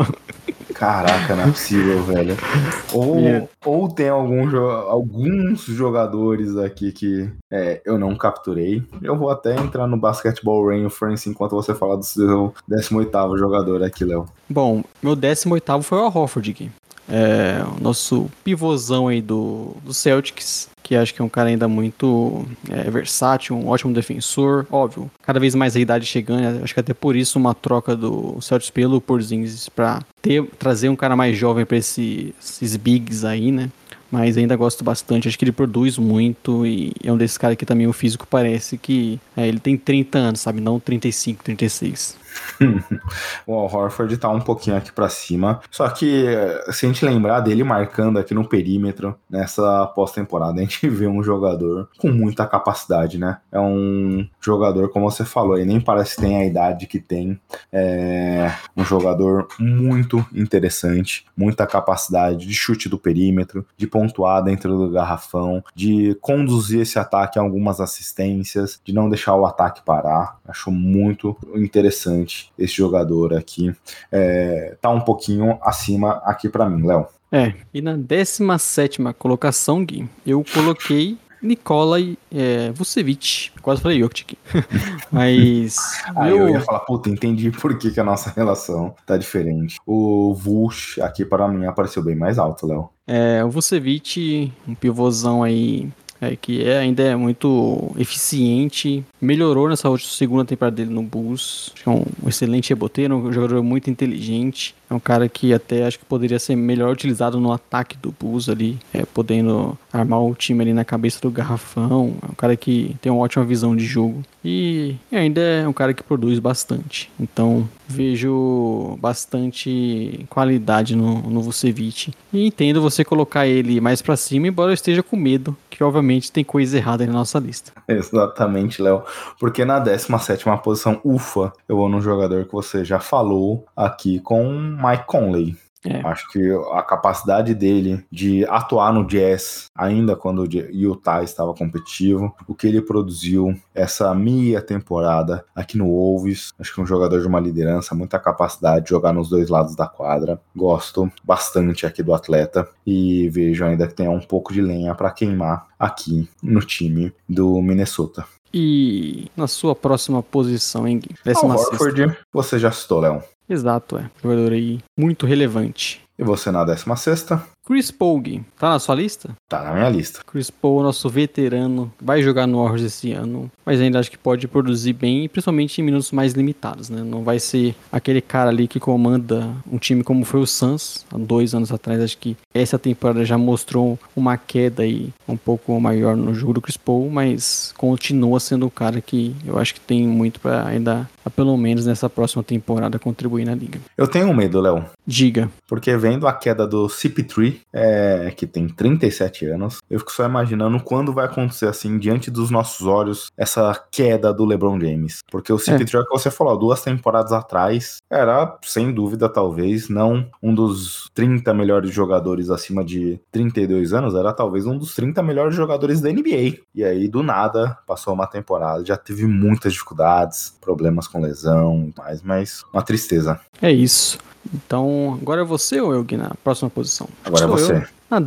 Caraca, não é possível, velho. Ou, Yeah. ou tem algum alguns jogadores aqui que é, eu não capturei. Eu vou até entrar no Basketball Reference enquanto você fala do seu 18º jogador aqui, Léo. Bom, meu 18 foi o Al Horford aqui. É, o nosso pivôzão aí do, do Celtics, que acho que é um cara ainda muito é, versátil, um ótimo defensor, óbvio. Cada vez mais a idade chegando, acho que até por isso uma troca do Celtics pelo Porzingis para trazer um cara mais jovem para esse, esses bigs aí, né? Mas ainda gosto bastante, acho que ele produz muito e é um desses caras que também o físico parece que é, ele tem 30 anos, sabe? Não 35, 36. O Al Horford tá um pouquinho aqui pra cima. Só que se a gente lembrar dele marcando aqui no perímetro nessa pós-temporada, a gente vê um jogador com muita capacidade, né? É um jogador, como você falou, ele nem parece que tem a idade que tem. É um jogador muito interessante, muita capacidade de chute do perímetro, de pontuar dentro do garrafão, de conduzir esse ataque a algumas assistências, de não deixar o ataque parar. Acho muito interessante esse jogador aqui. É, tá um pouquinho acima aqui pra mim, Léo. É, e na 17 colocação, Gui, eu coloquei Nikolai é, Vucevic. Quase falei Jokic. Mas. Meu- eu ia falar, puta, entendi por que, que a nossa relação tá diferente. O Vush aqui para mim apareceu bem mais alto, Léo. É, o Vucevic, um pivôzão aí, é, que é, ainda é muito eficiente, melhorou nessa segunda temporada dele no Bulls, Acho que é um excelente reboteiro, um jogador muito inteligente, é um cara que até acho que poderia ser melhor utilizado no ataque do Bulls ali, é, podendo armar o time ali na cabeça do garrafão, é um cara que tem uma ótima visão de jogo e ainda é um cara que produz bastante, então vejo bastante qualidade no, no Vucevic. E entendo você colocar ele mais pra cima, embora eu esteja com medo, que obviamente tem coisa errada na nossa lista. Exatamente, Léo. Porque na 17 posição, ufa, eu vou num jogador que você já falou aqui com Mike Conley. É. Acho que a capacidade dele de atuar no Jazz, ainda quando o Utah estava competitivo, o que ele produziu essa meia temporada aqui no Wolves, acho que é um jogador de uma liderança, muita capacidade de jogar nos dois lados da quadra. Gosto bastante aqui do atleta e vejo ainda que tem um pouco de lenha para queimar aqui no time do Minnesota. E na sua próxima posição, hein? Gui? Décima sexta. Horford, você já citou, Léo. Exato, é. Jogador aí muito relevante. E você na 16 sexta? Chris Gui, tá na sua lista? Tá na minha lista. Chris Paul, nosso veterano, vai jogar no Warriors esse ano, mas ainda acho que pode produzir bem, principalmente em minutos mais limitados, né? Não vai ser aquele cara ali que comanda um time como foi o Suns há dois anos atrás. Acho que essa temporada já mostrou uma queda aí um pouco maior no jogo do Chris Paul, mas continua sendo um cara que eu acho que tem muito para ainda, pelo menos nessa próxima temporada, contribuir na liga. Eu tenho medo, Léo. Diga. Porque vendo a queda do CP3, é, que tem 37 anos, eu fico só imaginando quando vai acontecer assim, diante dos nossos olhos, essa queda do LeBron James. Porque o CP3, é. que você falou, duas temporadas atrás, era, sem dúvida, talvez, não um dos 30 melhores jogadores acima de 32 anos, era talvez um dos 30 melhores jogadores da NBA. E aí, do nada, passou uma temporada, já teve muitas dificuldades, problemas com lesão, mais, mas uma tristeza. É isso. Então, agora é você ou eu, Gui, na próxima posição? Agora é você. Eu. Na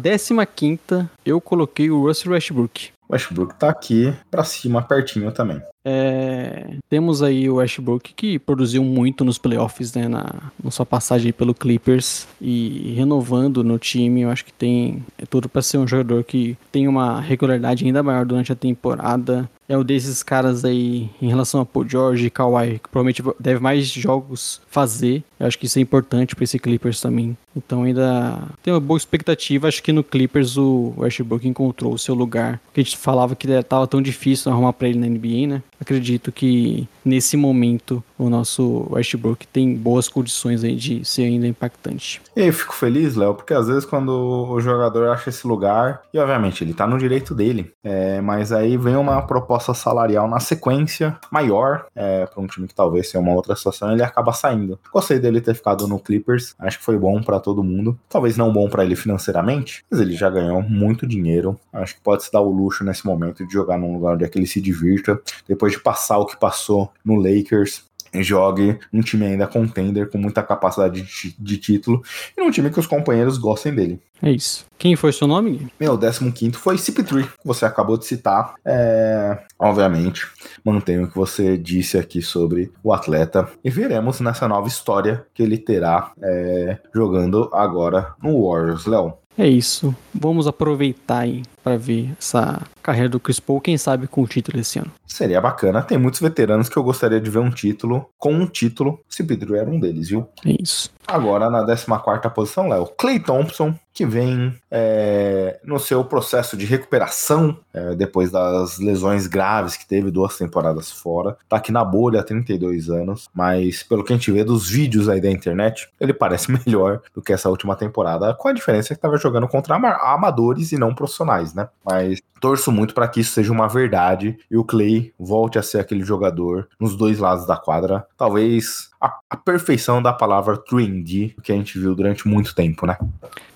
15 eu coloquei o Russell Westbrook. Westbrook tá aqui pra cima, pertinho também. É, temos aí o Westbrook que produziu muito nos playoffs, né, na, na sua passagem pelo Clippers e renovando no time, eu acho que tem é tudo para ser um jogador que tem uma regularidade ainda maior durante a temporada. É um desses caras aí em relação a Paul George e Kawhi, que provavelmente deve mais jogos fazer. Eu acho que isso é importante para esse Clippers também. Então ainda tem uma boa expectativa. Acho que no Clippers o Westbrook encontrou o seu lugar. Porque a gente falava que estava tão difícil arrumar para ele na NBA, né? Acredito que nesse momento o nosso Westbrook tem boas condições aí de ser ainda impactante. E eu fico feliz, Léo, porque às vezes quando o jogador acha esse lugar, e obviamente ele tá no direito dele, é, mas aí vem uma proposta salarial na sequência maior é, para um time que talvez seja uma outra situação, ele acaba saindo. Gostei dele ter ficado no Clippers, acho que foi bom para todo mundo. Talvez não bom para ele financeiramente, mas ele já ganhou muito dinheiro. Acho que pode se dar o luxo nesse momento de jogar num lugar onde é que ele se divirta. Depois de passar o que passou no Lakers, jogue um time ainda contender com muita capacidade de, de, título e num time que os companheiros gostem dele. É isso. Quem foi seu nome? Meu, 15 foi CP3, que você acabou de citar. É, obviamente, mantenho o que você disse aqui sobre o atleta e veremos nessa nova história que ele terá é, jogando agora no Warriors, Léo. É isso. Vamos aproveitar aí para ver essa carreira do Chris Paul, quem sabe com o título esse ano. Seria bacana. Tem muitos veteranos que eu gostaria de ver um título com um título. Se Pedro era um deles, viu? É isso. Agora, na 14 posição, Léo, Clay Thompson, que vem é, no seu processo de recuperação é, depois das lesões graves que teve duas temporadas fora. Tá aqui na bolha há 32 anos, mas pelo que a gente vê dos vídeos aí da internet, ele parece melhor do que essa última temporada, com a diferença que tava jogando contra amadores e não profissionais, né? Mas torço muito para que isso seja uma verdade e o Clay volte a ser aquele jogador nos dois lados da quadra. Talvez a, a perfeição da palavra 3D que a gente viu durante muito tempo, né?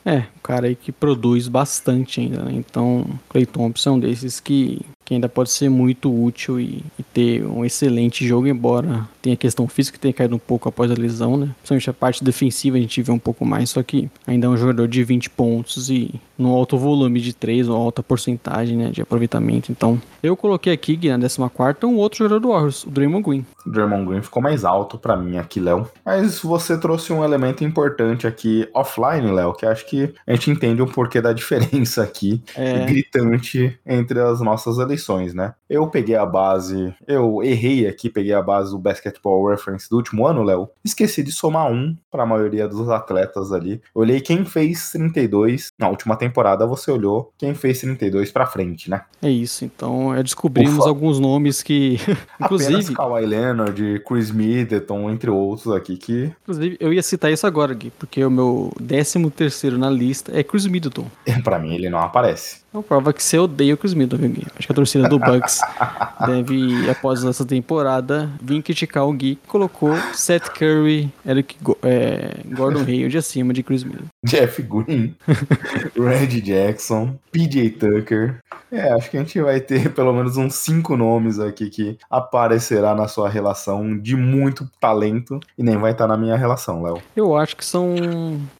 É, um cara aí que produz bastante ainda, né? Então, Clay Thompson é um desses que que ainda pode ser muito útil e, e, ter um excelente jogo, embora tenha a questão física que tenha caído um pouco após a lesão, né? Principalmente a parte defensiva a gente vê um pouco mais, só que ainda é um jogador de 20 pontos e no alto volume de 3, ou alta porcentagem né, de aproveitamento. Então, eu coloquei aqui na 14 um outro jogador do Warriors, o Draymond Green. O Draymond Green ficou mais alto para mim aqui, Léo. Mas você trouxe um elemento importante aqui offline, Léo, que acho que a gente entende um porquê da diferença aqui é... gritante entre as nossas eleições eleições, né? Eu peguei a base, eu errei aqui, peguei a base do Basketball Reference do último ano, Léo. Esqueci de somar um para a maioria dos atletas ali. Olhei quem fez 32 na última temporada, você olhou quem fez 32 para frente, né? É isso. Então, é, descobrimos Ufa. alguns nomes que inclusive Apenas Kawhi Leonard, Chris Middleton, entre outros aqui que Inclusive, eu ia citar isso agora, Gui, porque o meu 13 terceiro na lista é Chris Middleton. para mim ele não aparece. Não prova que você odeia o Chris Middleton, Gui. Acho que a torcida do Bucks deve, após essa temporada, vir criticar o Gui que colocou Seth Curry, Eric é, Gordon Hayward acima de Chris Middleton. Jeff Green, Red Jackson, PJ Tucker. É, acho que a gente vai ter pelo menos uns cinco nomes aqui que aparecerá na sua relação de muito talento e nem vai estar na minha relação, Léo. Eu acho que são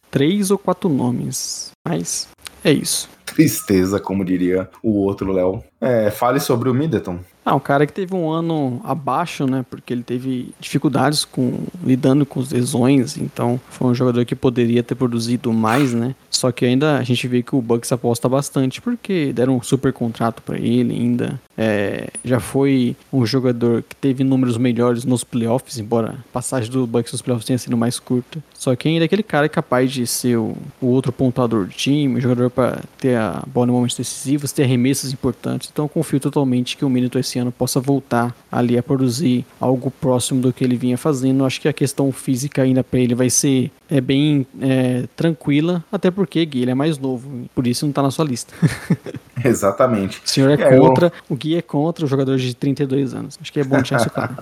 três ou quatro nomes, mas é isso tristeza, como diria o outro Léo. É, fale sobre o Middleton. Ah, um cara que teve um ano abaixo, né? Porque ele teve dificuldades com lidando com as lesões, então foi um jogador que poderia ter produzido mais, né? Só que ainda a gente vê que o Bucks aposta bastante, porque deram um super contrato para ele ainda. É, já foi um jogador que teve números melhores nos playoffs, embora a passagem do Bucks nos playoffs tenha sido mais curta. Só que ainda é aquele cara capaz de ser o, o outro pontuador do time, jogador para ter a bola em momentos decisivos, ter arremessos importantes. Então eu confio totalmente que o Middleton esse ano possa voltar ali a produzir algo próximo do que ele vinha fazendo. Acho que a questão física ainda para ele vai ser é bem é, tranquila, até porque Gui ele é mais novo, por isso não tá na sua lista. Exatamente. O senhor é, é contra, eu... o Gui é contra o jogador de 32 anos. Acho que é bom deixar isso claro.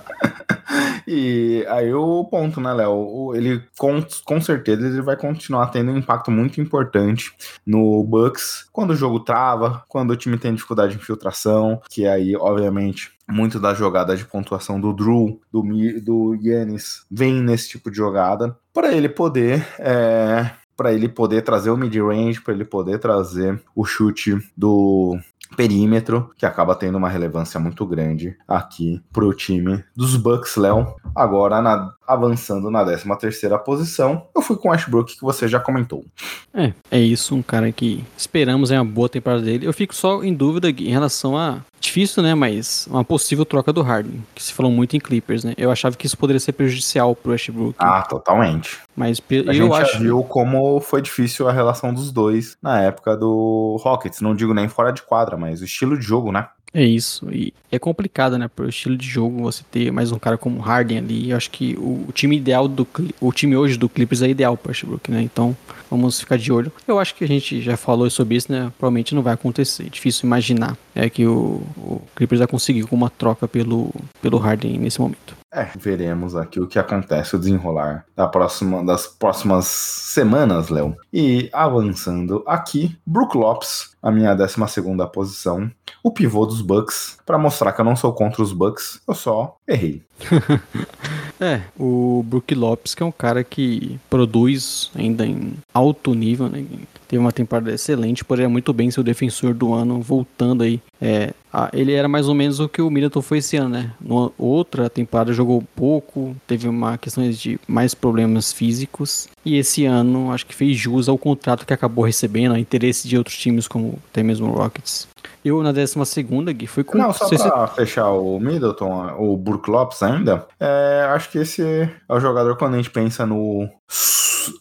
E aí o ponto, né, Léo? Ele com, com certeza ele vai continuar tendo um impacto muito importante no Bucks quando o jogo trava, quando o time tem dificuldade de infiltração, que aí, obviamente, muito da jogada de pontuação do Drew, do, do Yannis, vem nesse tipo de jogada, para ele poder. É, para ele poder trazer o mid-range, para ele poder trazer o chute do perímetro, que acaba tendo uma relevância muito grande aqui pro time dos Bucks, Léo. Agora, na, avançando na 13 terceira posição, eu fui com o Ashbrook, que você já comentou. É, é isso, um cara que esperamos é uma boa temporada dele. Eu fico só em dúvida em relação a difícil, né, mas uma possível troca do Harden, que se falou muito em Clippers, né? Eu achava que isso poderia ser prejudicial pro Ashbrook. Ah, totalmente. Mas a eu gente acho viu como foi difícil a relação dos dois na época do Rockets, não digo nem fora de quadra, mas o estilo de jogo, né? É isso. E é complicado, né? Pro estilo de jogo, você ter mais um cara como Harden ali. Eu acho que o, o time ideal do o time hoje do Clippers é ideal pro Westbrook, né? Então, vamos ficar de olho. Eu acho que a gente já falou sobre isso, né? Provavelmente não vai acontecer. Difícil imaginar é que o, o Clippers vai conseguir uma troca pelo, pelo Harden nesse momento. É, veremos aqui o que acontece, o desenrolar da próxima, das próximas semanas, Léo. E avançando aqui, Brook Lopes, a minha 12 posição, o pivô dos Bucks, para mostrar que eu não sou contra os Bucks, eu só errei. é, o Brook Lopes, que é um cara que produz ainda em alto nível, né? Teve uma temporada excelente, poderia muito bem ser o defensor do ano, voltando aí. É, ele era mais ou menos o que o Middleton foi esse ano, né? No, outra temporada jogou pouco, teve uma questão de mais problemas físicos. E esse ano acho que fez jus ao contrato que acabou recebendo, ao interesse de outros times, como até mesmo o Rockets. Eu na 12 Gui fui com. Não, só pra fechar o Middleton, o Brook Lopes ainda, é, acho que esse é o jogador quando a gente pensa no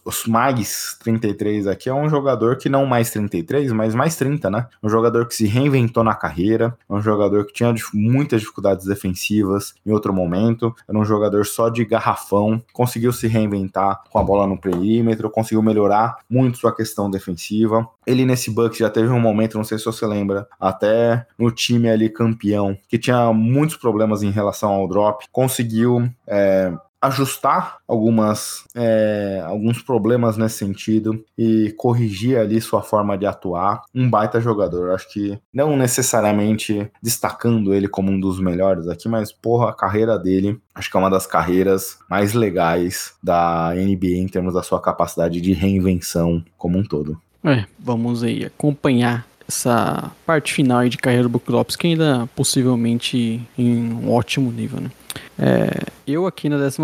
os Mags 33 aqui é um jogador que não mais 33, mas mais 30, né? Um jogador que se reinventou na carreira, um jogador que tinha muitas dificuldades defensivas em outro momento, era um jogador só de garrafão, conseguiu se reinventar com a bola no perímetro, conseguiu melhorar muito sua questão defensiva. Ele nesse Bucks já teve um momento, não sei se você lembra, até no time ali campeão, que tinha muitos problemas em relação ao drop, conseguiu é, ajustar algumas é, alguns problemas nesse sentido e corrigir ali sua forma de atuar. Um baita jogador, acho que não necessariamente destacando ele como um dos melhores aqui, mas porra, a carreira dele acho que é uma das carreiras mais legais da NBA em termos da sua capacidade de reinvenção como um todo. É, vamos aí acompanhar essa parte final de carreira do Brook Lopes, que ainda possivelmente em um ótimo nível, né? É, eu aqui na 12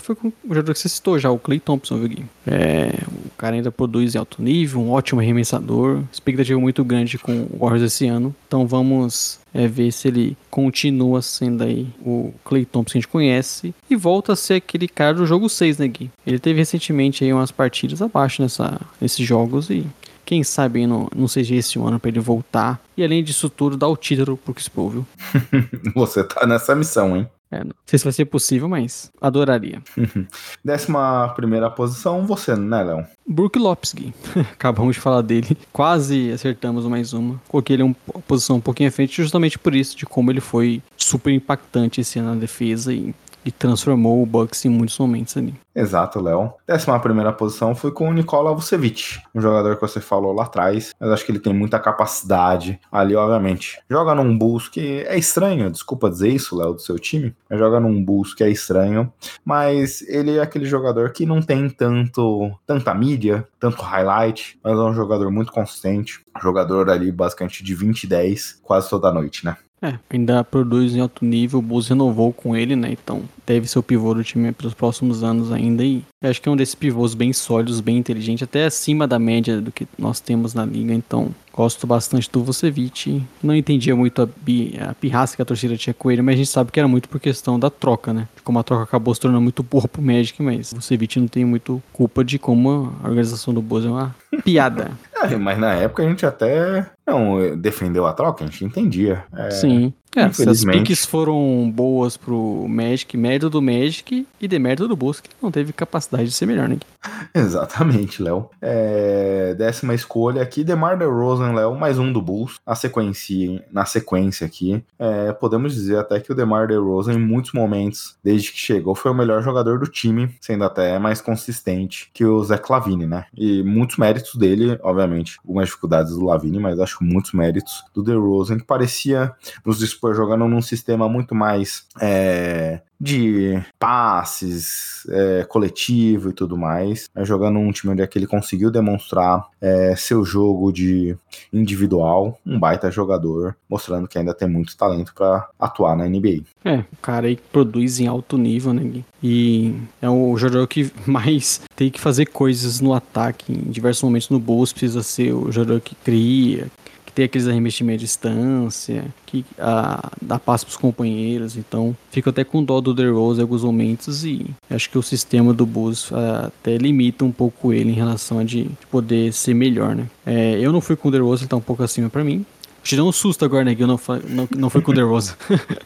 fui com o jogador que você citou já, o Clay Thompson, viu, Gui? É, o cara ainda produz em alto nível, um ótimo arremessador, expectativa muito grande com o Warriors esse ano. Então vamos é, ver se ele continua sendo aí o Clay Thompson que a gente conhece e volta a ser aquele cara do jogo 6, né, Gui? Ele teve recentemente aí umas partidas abaixo nessa, nesses jogos e quem sabe não, não seja esse ano para ele voltar. E além disso tudo, dar o título pro Chris Paul, viu? Você tá nessa missão, hein? É, não sei se vai ser possível, mas adoraria. Décima primeira posição, você, né, Léo? Brook Lopes, Gui. Acabamos de falar dele. Quase acertamos mais uma. Coloquei ele em uma posição um pouquinho à frente, justamente por isso, de como ele foi super impactante esse ano na defesa e e transformou o Bucks em muitos momentos ali. Exato, Léo. Décima primeira posição foi com o Nikola Vucevic, um jogador que você falou lá atrás, mas acho que ele tem muita capacidade ali, obviamente. Joga num Bulls que é estranho, desculpa dizer isso, Léo, do seu time, mas joga num Bulls que é estranho, mas ele é aquele jogador que não tem tanto tanta mídia, tanto highlight, mas é um jogador muito consistente, jogador ali basicamente de 20 e 10 quase toda noite, né? É, ainda produz em alto nível, o Bulls renovou com ele, né? Então deve ser o pivô do time pelos próximos anos ainda. E acho que é um desses pivôs bem sólidos, bem inteligente, até acima da média do que nós temos na liga. Então gosto bastante do Vucevic. Não entendia muito a, bi, a pirraça que a torcida tinha com ele, mas a gente sabe que era muito por questão da troca, né? Como a troca acabou se tornando muito boa pro Magic, mas o Vucevic não tem muito culpa de como a organização do Bulls é uma piada. É, mas na época a gente até não defendeu a troca, a gente entendia. É, Sim. É, se as piques foram boas pro Magic, mérito do Magic e demérito do Bulls, que não teve capacidade de ser melhor, né? Exatamente, Léo. É, décima escolha aqui, DeMar DeRozan, Léo, mais um do Bulls. Na sequência, na sequência aqui, é, podemos dizer até que o DeMar DeRozan, em muitos momentos, desde que chegou, foi o melhor jogador do time, sendo até mais consistente que o Zé Clavini, né? E muitos méritos dele, obviamente, algumas dificuldades do Lavini, mas acho que muitos méritos do DeRozan, que parecia nos Spurs jogando num sistema muito mais é, de passes é, coletivo e tudo mais, né, jogando um time onde é que ele conseguiu demonstrar é, seu jogo de individual, um baita jogador, mostrando que ainda tem muito talento para atuar na NBA. É, o cara aí produz em alto nível, né? E é o jogador que mais tem que fazer coisas no ataque, em diversos momentos no Bulls, precisa ser o jogador que cria, ter aqueles arremessos de distância, que a, dá passo pros companheiros, então fico até com dó do DeRozan em alguns momentos e acho que o sistema do Bulls até limita um pouco ele em relação a de, de poder ser melhor, né? É, eu não fui com o DeRozan, ele tá um pouco acima para mim, te deu um susto agora, né? Que eu não, não, não fui com o DeRozan.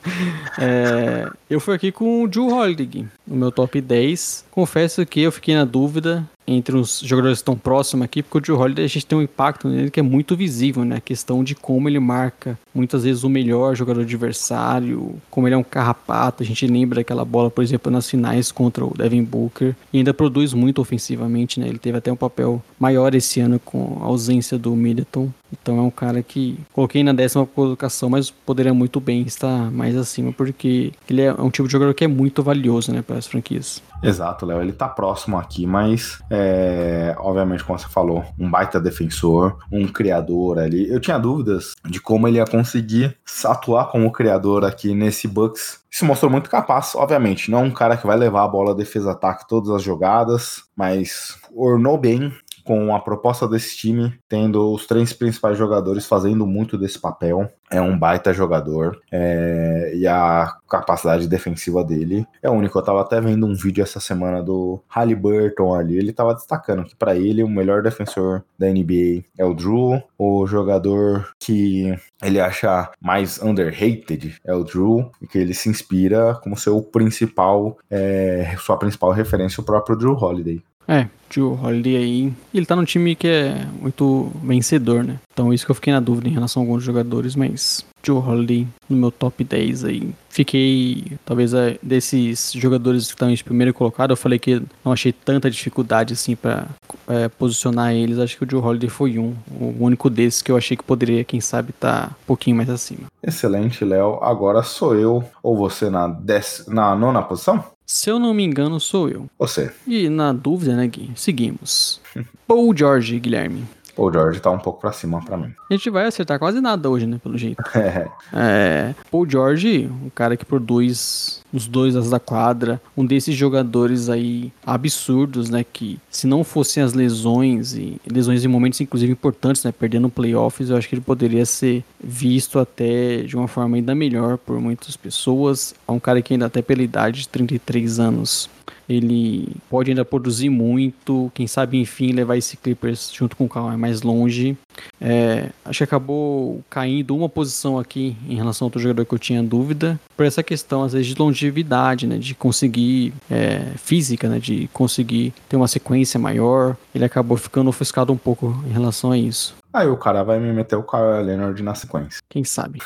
é, eu fui aqui com o Drew Holiday, no meu top 10. Confesso que eu fiquei na dúvida entre os jogadores estão próximos aqui, porque o Drew Holiday a gente tem um impacto nele que é muito visível, né? A questão de como ele marca muitas vezes o melhor jogador adversário, como ele é um carrapato. A gente lembra daquela bola, por exemplo, nas finais contra o Devin Booker e ainda produz muito ofensivamente, né? Ele teve até um papel maior esse ano com a ausência do Middleton. Então é um cara que coloquei na décima colocação, mas poderia muito bem estar mais acima, porque ele é um tipo de jogador que é muito valioso, né, para as franquias. Exato, Léo. Ele tá próximo aqui, mas é, obviamente, como você falou, um baita defensor, um criador ali. Eu tinha dúvidas de como ele ia conseguir atuar como criador aqui nesse Bucks. Se mostrou muito capaz, obviamente. Não é um cara que vai levar a bola defesa-ataque todas as jogadas, mas ornou bem com a proposta desse time, tendo os três principais jogadores fazendo muito desse papel. É um baita jogador é, e a capacidade defensiva dele é única. Eu tava até vendo um vídeo essa semana do Halliburton ali, ele tava destacando que para ele o melhor defensor da NBA é o Drew, o jogador que ele acha mais underrated é o Drew, que ele se inspira como seu principal, é, sua principal referência, o próprio Drew Holiday. É, Joe Holiday aí. Ele tá num time que é muito vencedor, né? Então isso que eu fiquei na dúvida em relação a alguns jogadores, mas Joe Holiday no meu top 10 aí. Fiquei, talvez, é, desses jogadores que estão em primeiro colocado, eu falei que não achei tanta dificuldade assim para é, posicionar eles. Acho que o Joe Holiday foi um, o único desses que eu achei que poderia, quem sabe, estar tá um pouquinho mais acima. Excelente, Léo. Agora sou eu ou você na, dec... na nona posição? Se eu não me engano, sou eu. Você. E na dúvida, né, Gui? Seguimos. Paul George, Guilherme. O George tá um pouco pra cima pra mim. A gente vai acertar quase nada hoje, né? Pelo jeito. É. é. Paul George, um cara que produz os dois as da quadra, um desses jogadores aí absurdos, né? Que se não fossem as lesões e lesões em momentos inclusive importantes, né? Perdendo playoffs, eu acho que ele poderia ser visto até de uma forma ainda melhor por muitas pessoas. É um cara que ainda até pela idade de 33 anos ele pode ainda produzir muito, quem sabe enfim levar esse Clippers junto com o Kawhi mais longe. É, acho que acabou caindo uma posição aqui em relação ao outro jogador que eu tinha dúvida, por essa questão às vezes de longevidade, né, de conseguir é, física, né, de conseguir ter uma sequência maior. Ele acabou ficando ofuscado um pouco em relação a isso. Aí o cara vai me meter o Kawhi Leonard na sequência. Quem sabe?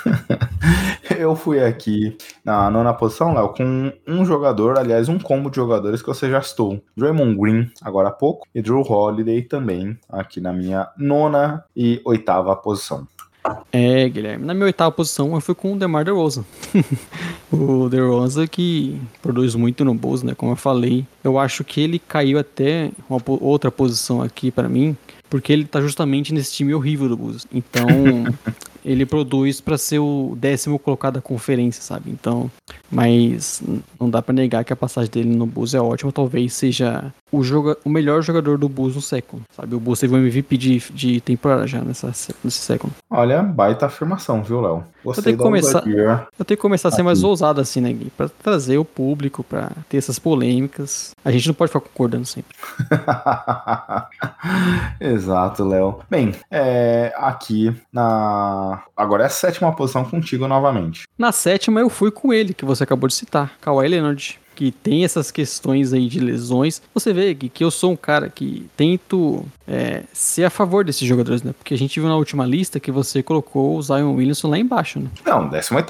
Eu fui aqui na nona posição, Léo, com um jogador, aliás, um combo de jogadores que você já citou. Draymond Green, agora há pouco, e Drew Holiday também, aqui na minha nona e oitava posição. É, Guilherme. Na minha oitava posição eu fui com o DeMar DeRozan. o DeRozan que produz muito no Bulls, né? Como eu falei. Eu acho que ele caiu até uma outra posição aqui para mim, porque ele tá justamente nesse time horrível do Bulls. Então, ele produz para ser o décimo colocado da conferência, sabe? Então, mas não dá para negar que a passagem dele no Bulls é ótima. Talvez seja o, joga, o melhor jogador do Bulls no século, sabe? O Bulls teve um MVP de, de temporada já nessa, nesse século. Olha, baita afirmação, viu, Léo? Eu tenho que começar, eu tenho que começar a ser Aqui. mais ousado assim, né, Gui? Pra trazer o público, pra ter essas polêmicas. A gente não pode ficar concordando sempre. Exato, Léo. Bem, é, aqui na. Agora é a sétima posição contigo novamente. Na sétima eu fui com ele, que você acabou de citar, Kawhi Leonard que tem essas questões aí de lesões. Você vê que, que eu sou um cara que tento é, ser a favor desses jogadores, né? Porque a gente viu na última lista que você colocou o Zion Williamson lá embaixo, né? Não, 18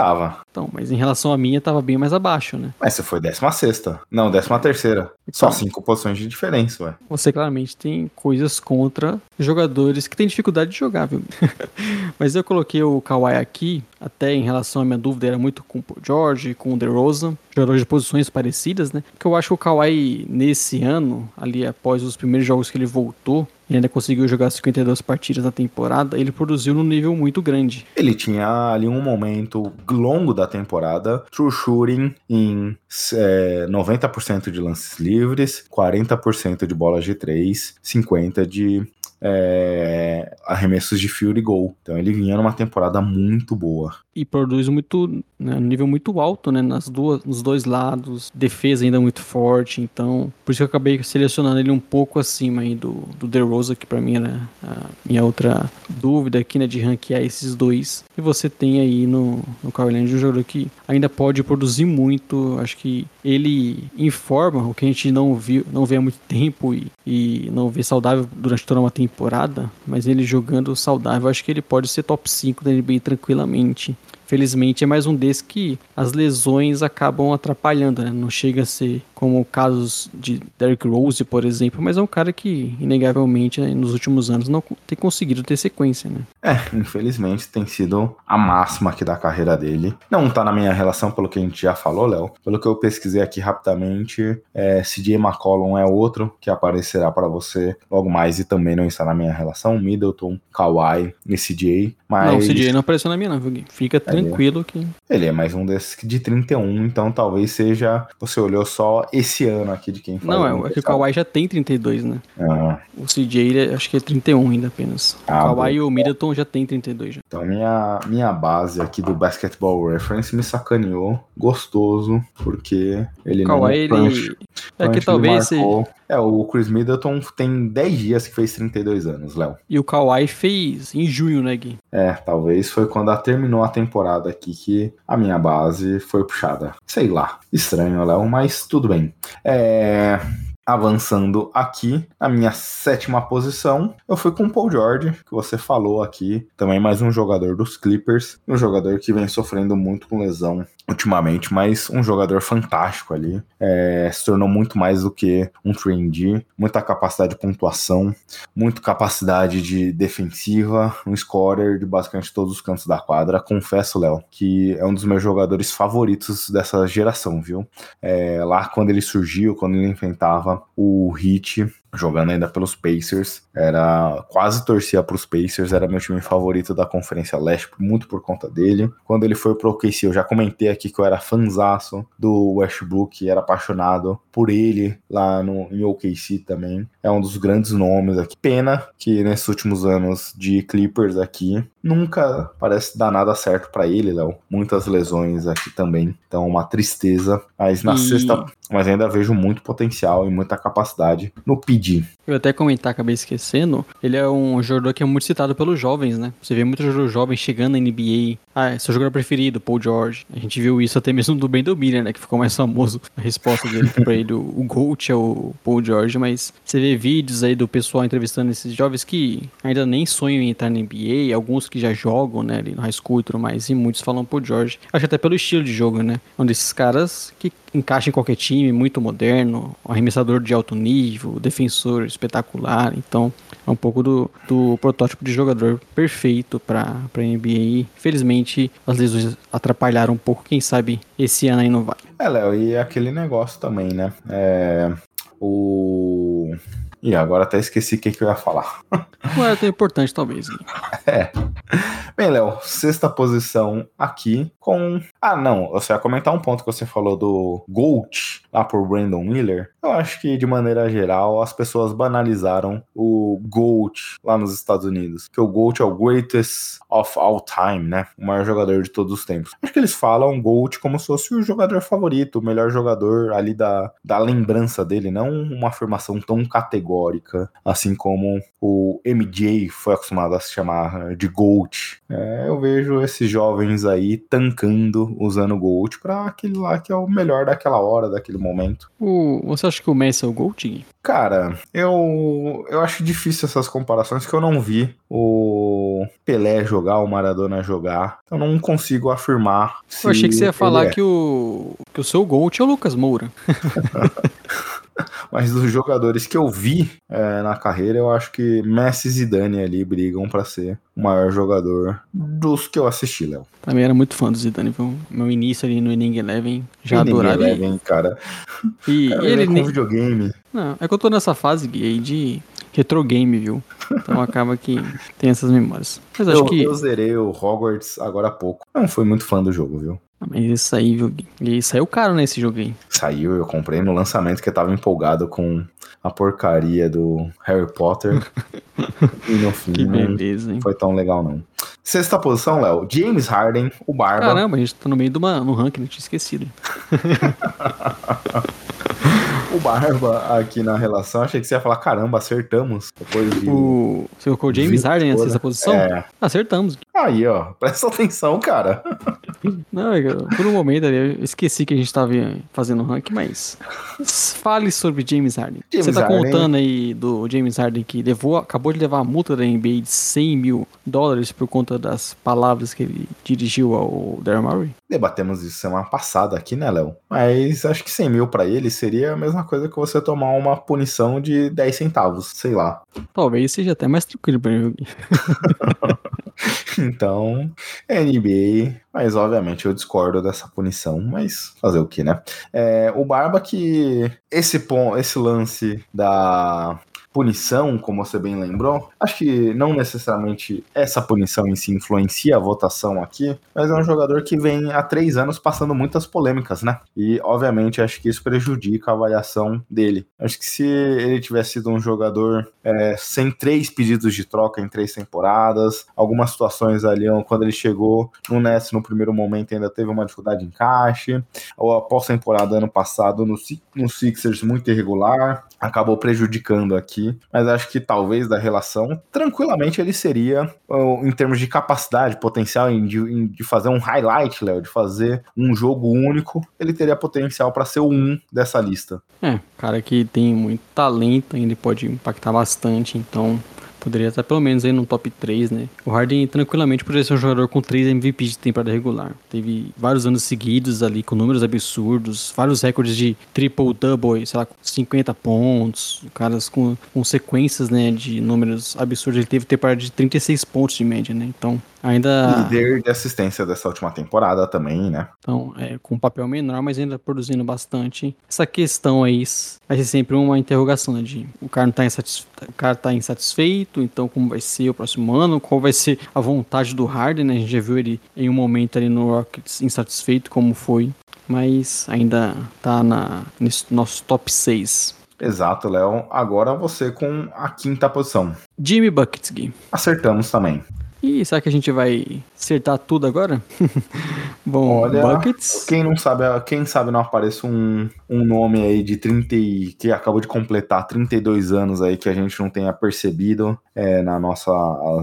Então, mas em relação a minha, tava bem mais abaixo, né? Mas você foi 16 Não, 13 terceira. Só então, cinco posições de diferença, ué. Você claramente tem coisas contra jogadores que têm dificuldade de jogar, viu? mas eu coloquei o Kawhi aqui, até em relação à minha dúvida, era muito com o George, com o DeRozan, jogadores de posições parecidas, né? Que eu acho que o Kawhi, nesse ano, ali após os primeiros jogos que ele voltou, ele ainda conseguiu jogar 52 partidas na temporada, ele produziu num nível muito grande. Ele tinha ali um momento longo da temporada, true shooting em é, 90% de lances livres, 40% de bolas de 3, 50% de é, arremessos de field goal. Então ele vinha numa temporada muito boa. E produz muito, né, um nível muito alto, né, nas duas, nos dois lados, defesa ainda muito forte, então por isso que eu acabei selecionando ele um pouco acima aí do, do DeRozan, que para mim era a minha outra dúvida aqui, né, de ranquear esses dois. E você tem aí no, no Kawhi um jogador que ainda pode produzir muito, acho que ele informa o que a gente não viu, não vê há muito tempo e, e não vê saudável durante toda uma temporada, mas ele jogando saudável, acho que ele pode ser top 5 da NBA tranquilamente. Felizmente é mais um desses que as lesões acabam atrapalhando, né? Não chega a ser como casos de Derrick Rose, por exemplo, mas é um cara que, inegavelmente, né, nos últimos anos não tem conseguido ter sequência, né? É, infelizmente tem sido a máxima aqui da carreira dele. Não tá na minha relação, pelo que a gente já falou, Léo. Pelo que eu pesquisei aqui rapidamente, é, CJ McCollum é outro que aparecerá para você logo mais e também não está na minha relação. Middleton, Kawhi e CJ. Mas... Não, o CJ não apareceu na minha, não, Fica é, tranquilo que. Ele é mais um desses de 31, então talvez seja. Você olhou só esse ano aqui de quem foi. Não, é, é que o Kawhi já tem 32, né? Ah. O CJ, acho que é 31 ainda apenas. Ah, o Kawhi e o Middleton já tem 32 já. Então minha, minha base aqui do Basketball Reference me sacaneou gostoso, porque ele o Kawhi, não... ele... é que talvez... Marcou... É, o Chris Middleton tem 10 dias que fez 32 anos, Léo. E o Kawhi fez em junho, né, Gui? É, talvez foi quando terminou a temporada aqui que a minha base foi puxada. Sei lá, estranho, Léo, mas tudo bem. É... Avançando aqui, na minha sétima posição, eu fui com o Paul George, que você falou aqui, também mais um jogador dos Clippers, um jogador que vem sofrendo muito com lesão ultimamente, mas um jogador fantástico ali. É, se tornou muito mais do que um 3D, muita capacidade de pontuação, muita capacidade de defensiva, um scorer de basicamente todos os cantos da quadra. Confesso, Léo, que é um dos meus jogadores favoritos dessa geração, viu? É, lá quando ele surgiu, quando ele enfrentava o Heat, jogando ainda pelos Pacers, era quase torcia para os Pacers, era meu time favorito da Conferência Leste, muito por conta dele. Quando ele foi pro OKC, eu já comentei aqui que eu era fanzaço do Westbrook, era apaixonado por ele lá no em OKC também. É um dos grandes nomes aqui. Pena que nesses últimos anos de Clippers aqui nunca parece dar nada certo para ele, Léo. Muitas lesões aqui também, então uma tristeza. Mas na e... sexta, mas ainda vejo muito potencial e muita capacidade no PD Eu até comentar, acabei esquecendo. Ele é um jogador que é muito citado pelos jovens, né? Você vê muitos jogadores jovens chegando na NBA. Ah, é seu jogador preferido, Paul George. A gente viu isso até mesmo do Brandon Miller, né? Que ficou mais famoso a resposta dele pra ele. O GOAT é o Paul George, mas você vê vídeos aí do pessoal entrevistando esses jovens que ainda nem sonham em entrar na NBA, alguns que já jogam, né, ali no high school e tudo mais, e muitos falam Paul George. Acho até pelo estilo de jogo, né? Um desses caras que encaixa em qualquer time, muito moderno, arremessador de alto nível, defensor espetacular. Então, é um pouco do, do protótipo de jogador perfeito para a NBA. Felizmente, as lesões atrapalharam um pouco. Quem sabe esse ano aí não vai. É, Léo, e aquele negócio também, né? É, o. E agora até esqueci o que, que eu ia falar. Não é tão importante, talvez. Gui. É. Bem, Léo, sexta posição aqui com. Ah, não, você ia comentar um ponto que você falou do Gold lá por Brandon Miller. Eu acho que, de maneira geral, as pessoas banalizaram o Gold lá nos Estados Unidos. Que o Gold é o greatest of all time, né? O maior jogador de todos os tempos. Acho que eles falam Gold como se fosse o jogador favorito, o melhor jogador ali da, da lembrança dele, não uma afirmação tão categórica, assim como o MJ foi acostumado a se chamar de Gold. É, eu vejo esses jovens aí tancando usando Gold pra aquele lá que é o melhor daquela hora, daquele momento. O, você acha que o Messi é o? Gui? Cara, eu, eu acho difícil essas comparações que eu não vi o Pelé jogar, o Maradona jogar. Eu não consigo afirmar. Eu achei que você ia falar é. que o, que o seu GOAT é o Lucas Moura. Mas dos jogadores que eu vi é, na carreira, eu acho que Messi e Zidane ali brigam pra ser o maior jogador dos que eu assisti, Léo. Também era muito fã do Zidane, viu? Meu início ali no Inning Eleven, já Ninguém adorava leva, ele. hein, cara. E, Cara, e ele com nem... videogame. Não, é que eu tô nessa fase, Gui, aí de retro game, viu? Então acaba que tem essas memórias. Mas acho Eu, que... eu zerei o Hogwarts agora há pouco. Não fui muito fã do jogo, viu? Mas isso aí? E saiu caro nesse jogo aí. Saiu, eu comprei no lançamento que eu tava empolgado com a porcaria do Harry Potter. e no fim Que beleza, hein? foi tão legal, não. Sexta posição, Léo. James Harden, o Barba. Caramba, a gente tá no meio de uma, no ranking, não tinha esquecido. O Barba aqui na relação, achei que você ia falar, caramba, acertamos. Depois de. O... Você colocou o James Harden na né? sexta posição? É. Acertamos. Aí, ó, presta atenção, cara. Não, eu- por um momento ali eu esqueci que a gente tava fazendo ranking, mas fale sobre James Harden. James Você tá Harden. contando aí do James Harden que levou, acabou de levar a multa da NBA de 100 mil dólares por conta das palavras que ele dirigiu ao Daryl Murray? Debatemos isso semana passada aqui, né, Léo? Mas acho que 100 mil pra ele seria a mesma coisa que você tomar uma punição de 10 centavos, sei lá. Talvez seja até mais tranquilo pra ele. Então, NBA, mas obviamente eu discordo dessa punição, mas fazer o que, né? É, o Barba que esse, pon- esse lance da punição, como você bem lembrou, acho que não necessariamente essa punição em si influencia a votação aqui, mas é um jogador que vem há três anos passando muitas polêmicas, né? E obviamente acho que isso prejudica a avaliação dele. Acho que se ele tivesse sido um jogador é, sem três pedidos de troca em três temporadas, algumas situações ali, quando ele chegou no Nets no primeiro momento ainda teve uma dificuldade de encaixe, ou a pós-temporada ano passado no, no Sixers muito irregular, acabou prejudicando aqui, mas acho que talvez da relação, tranquilamente ele seria, em termos de capacidade, potencial de, de fazer um highlight, Léo, de fazer um jogo único, ele teria potencial para ser o um dessa lista. É, cara que tem muito talento, ainda pode impactar bastante, então poderia estar pelo menos aí no top 3, né? O Harden tranquilamente poderia ser um jogador com 3 MVP de temporada regular. Teve vários anos seguidos ali com números absurdos, vários recordes de triple-double, sei lá, com 50 pontos, caras com, com sequências, né, de números absurdos. Ele teve temporada de 36 pontos de média, né? Então, ainda... Líder de assistência dessa última temporada também, né? Então, é, com um papel menor, mas ainda produzindo bastante. Essa questão aí vai ser sempre uma interrogação, né? De o cara não tá insatisfeito, o cara tá insatisfeito, então como vai ser o próximo ano? Qual vai ser a vontade do Harden, né? A gente já viu ele em um momento ali no Rockets insatisfeito, como foi. Mas ainda tá na, nesse nosso top 6. Exato, Léo. Agora você com a quinta posição. Jimmy Buckets, Gui. Acertamos também. E será que a gente vai acertar tudo agora? Bom, Olha, Buckets. Quem não sabe, quem sabe não aparece um, um nome aí de 30 e, que acabou de completar 32 anos aí que a gente não tenha percebido é, na nossa,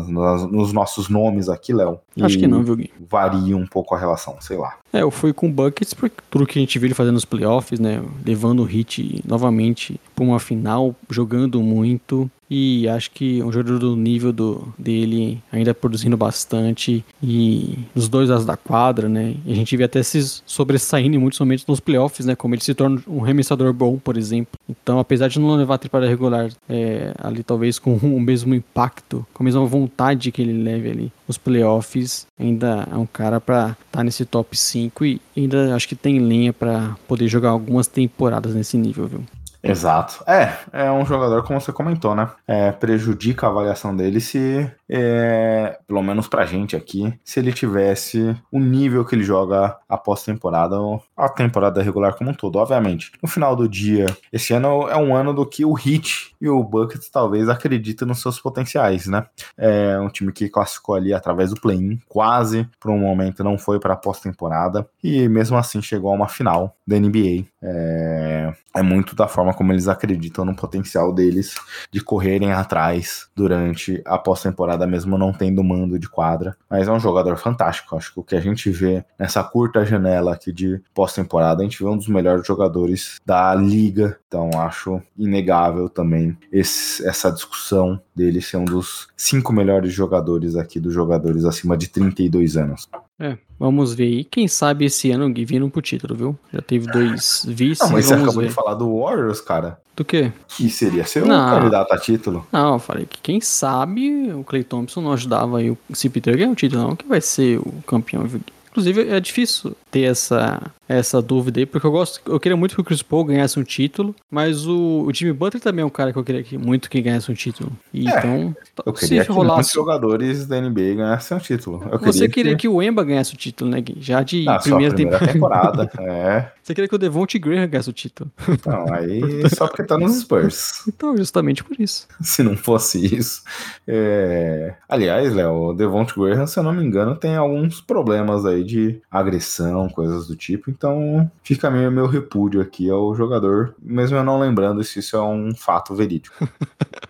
nas- nos nossos nomes aqui, Léo. Acho que não, viu, Gui? Varia um pouco a relação, sei lá. É, eu fui com o Buckets por tudo que a gente viu ele fazendo nos playoffs, né? Levando o Hit novamente pra uma final, jogando muito. E acho que um jogador do nível do, dele, ainda produzindo bastante. E nos dois lados da quadra, né? E a gente vê até se sobressaindo em muitos momentos nos playoffs, né? Como ele se torna um remessador bom, por exemplo. Então, apesar de não levar a temporada regular é, ali, talvez com o mesmo impacto, com a mesma vontade que ele leve ali nos playoffs, ainda é um cara pra estar nesse top 5 e ainda acho que tem lenha pra poder jogar algumas temporadas nesse nível, viu? Exato. É, é um jogador, como você comentou, né? É, prejudica a avaliação dele se, é, pelo menos pra gente aqui, se ele tivesse o nível que ele joga após temporada, ou a temporada regular como um todo. Obviamente, no final do dia, esse ano é um ano do que o Heat e o Buckets talvez acreditem nos seus potenciais, né? É um time que classificou ali através do play-in, quase por um momento não foi para pós-temporada e mesmo assim chegou a uma final da NBA. É, é muito da forma como eles acreditam no potencial deles de correrem atrás durante a pós-temporada, mesmo não tendo mando de quadra. Mas é um jogador fantástico. Acho que o que a gente vê nessa curta janela aqui de pós-temporada, a gente vê um dos melhores jogadores da liga. Então acho inegável também esse- essa discussão dele ser um dos cinco melhores jogadores aqui dos jogadores acima de 32 anos. É, vamos ver aí. Quem sabe esse ano o Gui vindo pro título, viu? Já teve dois vices, Não, mas você acabou ver. de falar do Warriors, cara. Do quê? Que seria ser um Não. candidato a título. Não, eu falei que quem sabe o Clay Thompson não ajudava aí o CP3 a ganhar o título, não, que vai ser o campeão. Inclusive, é difícil ter essa, essa dúvida aí, porque eu gosto. Eu queria muito que o Chris Paul ganhasse um título, mas o, o Jimmy Butler também é um cara que eu queria que, muito que ganhasse um título. E É, então, Eu se queria que muitos rolasse. jogadores da NBA ganhassem um título. Eu Você queria que o Emba ganhasse o título, né, Gui? Já de primeira, primeira temporada. temporada. é. Você queria que o Devonte Graham ganhasse o título. Não, aí só porque tá nos Spurs. Então, justamente por isso. Se não fosse isso. É... Aliás, Léo, o Devonte Graham, se eu não me engano, tem alguns problemas aí de agressão, coisas do tipo. Então fica meio meu repúdio aqui ao jogador, mesmo eu não lembrando se isso é um fato verídico.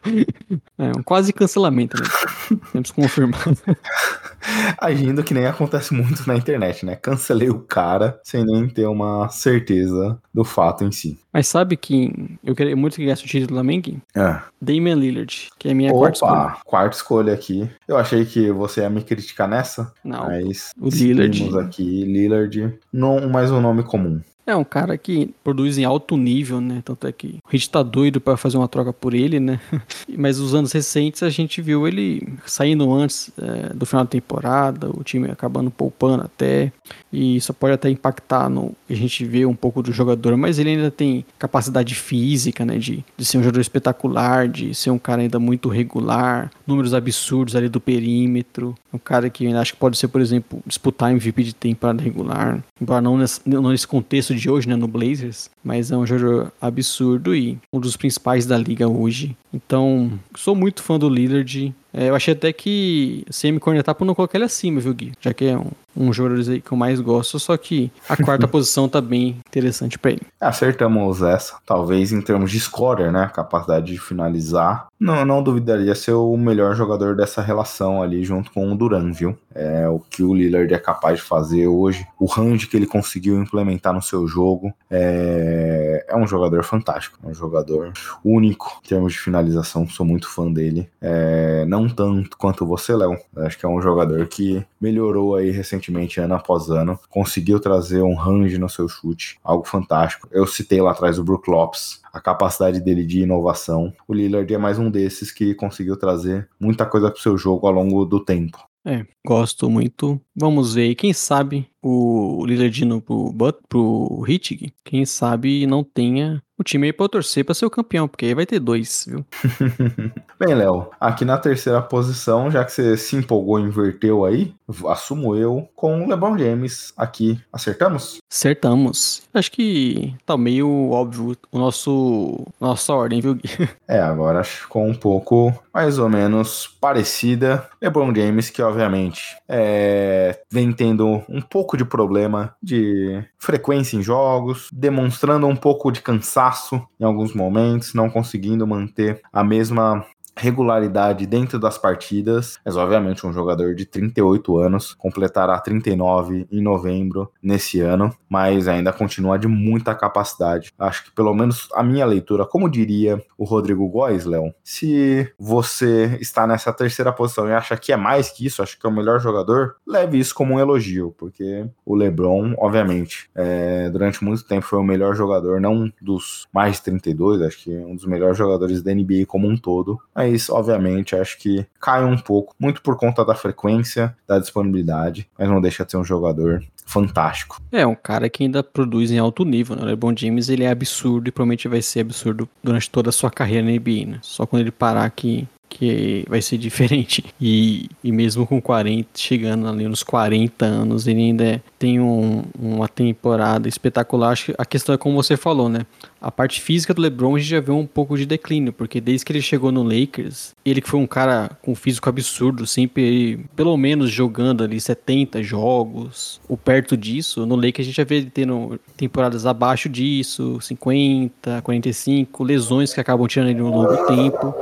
É um quase cancelamento, né? Temos confirmado. Agindo que nem acontece muito na internet, né? Cancelei o cara sem nem ter uma certeza do fato em si. Mas sabe quem eu queria muito que ganhasse o título também, Gui? Ah. Damian Lillard, que é a minha quarta escolha. Opa, quarta escolha aqui. Eu achei que você ia me criticar nessa, Não, mas o Lillard. aqui Lillard, não mais um nome comum. É um cara que produz em alto nível, né? Tanto é que o Hit tá doido pra fazer uma troca por ele, né? Mas os anos recentes a gente viu ele saindo antes é, do final da temporada, o time acabando poupando até. E isso pode até impactar no. A gente vê um pouco do jogador, mas ele ainda tem capacidade física, né? De, de ser um jogador espetacular, de ser um cara ainda muito regular, números absurdos ali do perímetro. Um cara que eu acho que pode ser, por exemplo, disputar MVP de temporada regular. Embora não nesse, não nesse contexto de hoje, né? No Blazers. Mas é um jogador absurdo e um dos principais da liga hoje. Então, sou muito fã do Lillard. É, eu achei até que se me cornetar por não colocar ele acima, viu, Gui? Já que é um, um jogador aí que eu mais gosto, só que a quarta posição tá bem interessante pra ele. Acertamos essa, talvez em termos de scorer, né? Capacidade de finalizar. Não, não duvidaria ser o melhor jogador dessa relação ali junto com o Duran, viu? É o que o Lillard é capaz de fazer hoje, o range que ele conseguiu implementar no seu jogo. É, é um jogador fantástico, é um jogador único em termos de finalização. Sou muito fã dele. É, não tanto quanto você, Léo. Acho que é um jogador que melhorou aí recentemente, ano após ano. Conseguiu trazer um range no seu chute, algo fantástico. Eu citei lá atrás o Brook Lopes, a capacidade dele de inovação. O Lillard é mais um desses que conseguiu trazer muita coisa pro seu jogo ao longo do tempo. É, gosto muito. Vamos ver. Quem sabe o Lillard indo pro, But- pro Hit, quem sabe não tenha o time aí pra torcer pra ser o campeão, porque aí vai ter dois, viu? Bem, Léo, aqui na terceira posição, já que você se empolgou e inverteu aí, assumo eu, com o LeBron James aqui. Acertamos? Acertamos. Acho que tá meio óbvio o nosso nossa ordem, viu, Gui? É, agora ficou um pouco mais ou menos parecida. LeBron James, que obviamente é, vem tendo um pouco de problema de frequência em jogos, demonstrando um pouco de cansaço em alguns momentos, não conseguindo manter a mesma regularidade dentro das partidas, mas obviamente um jogador de 38 anos, completará 39 em novembro nesse ano, mas ainda continua de muita capacidade. Acho que pelo menos a minha leitura, como diria o Rodrigo Góes, Léo, se você está nessa terceira posição e acha que é mais que isso, acha que é o melhor jogador, leve isso como um elogio, porque o LeBron, obviamente, é, durante muito tempo foi o melhor jogador, não dos mais de 32, acho que um dos melhores jogadores da NBA como um todo, mas obviamente acho que cai um pouco, muito por conta da frequência, da disponibilidade, mas não deixa de ser um jogador fantástico. É, um cara que ainda produz em alto nível, né? O LeBron James, ele é absurdo e provavelmente vai ser absurdo durante toda a sua carreira na NBA, né? Só quando ele parar que que vai ser diferente. E, e mesmo com 40, chegando ali nos 40 anos, ele ainda tem um, uma temporada espetacular. Acho que a questão é como você falou, né? A parte física do LeBron a gente já vê um pouco de declínio, porque desde que ele chegou no Lakers, ele que foi um cara com físico absurdo, sempre pelo menos jogando ali 70 jogos, ou perto disso. No Lakers a gente já vê ele tendo temporadas abaixo disso, 50, 45, lesões que acabam tirando ele no longo tempo.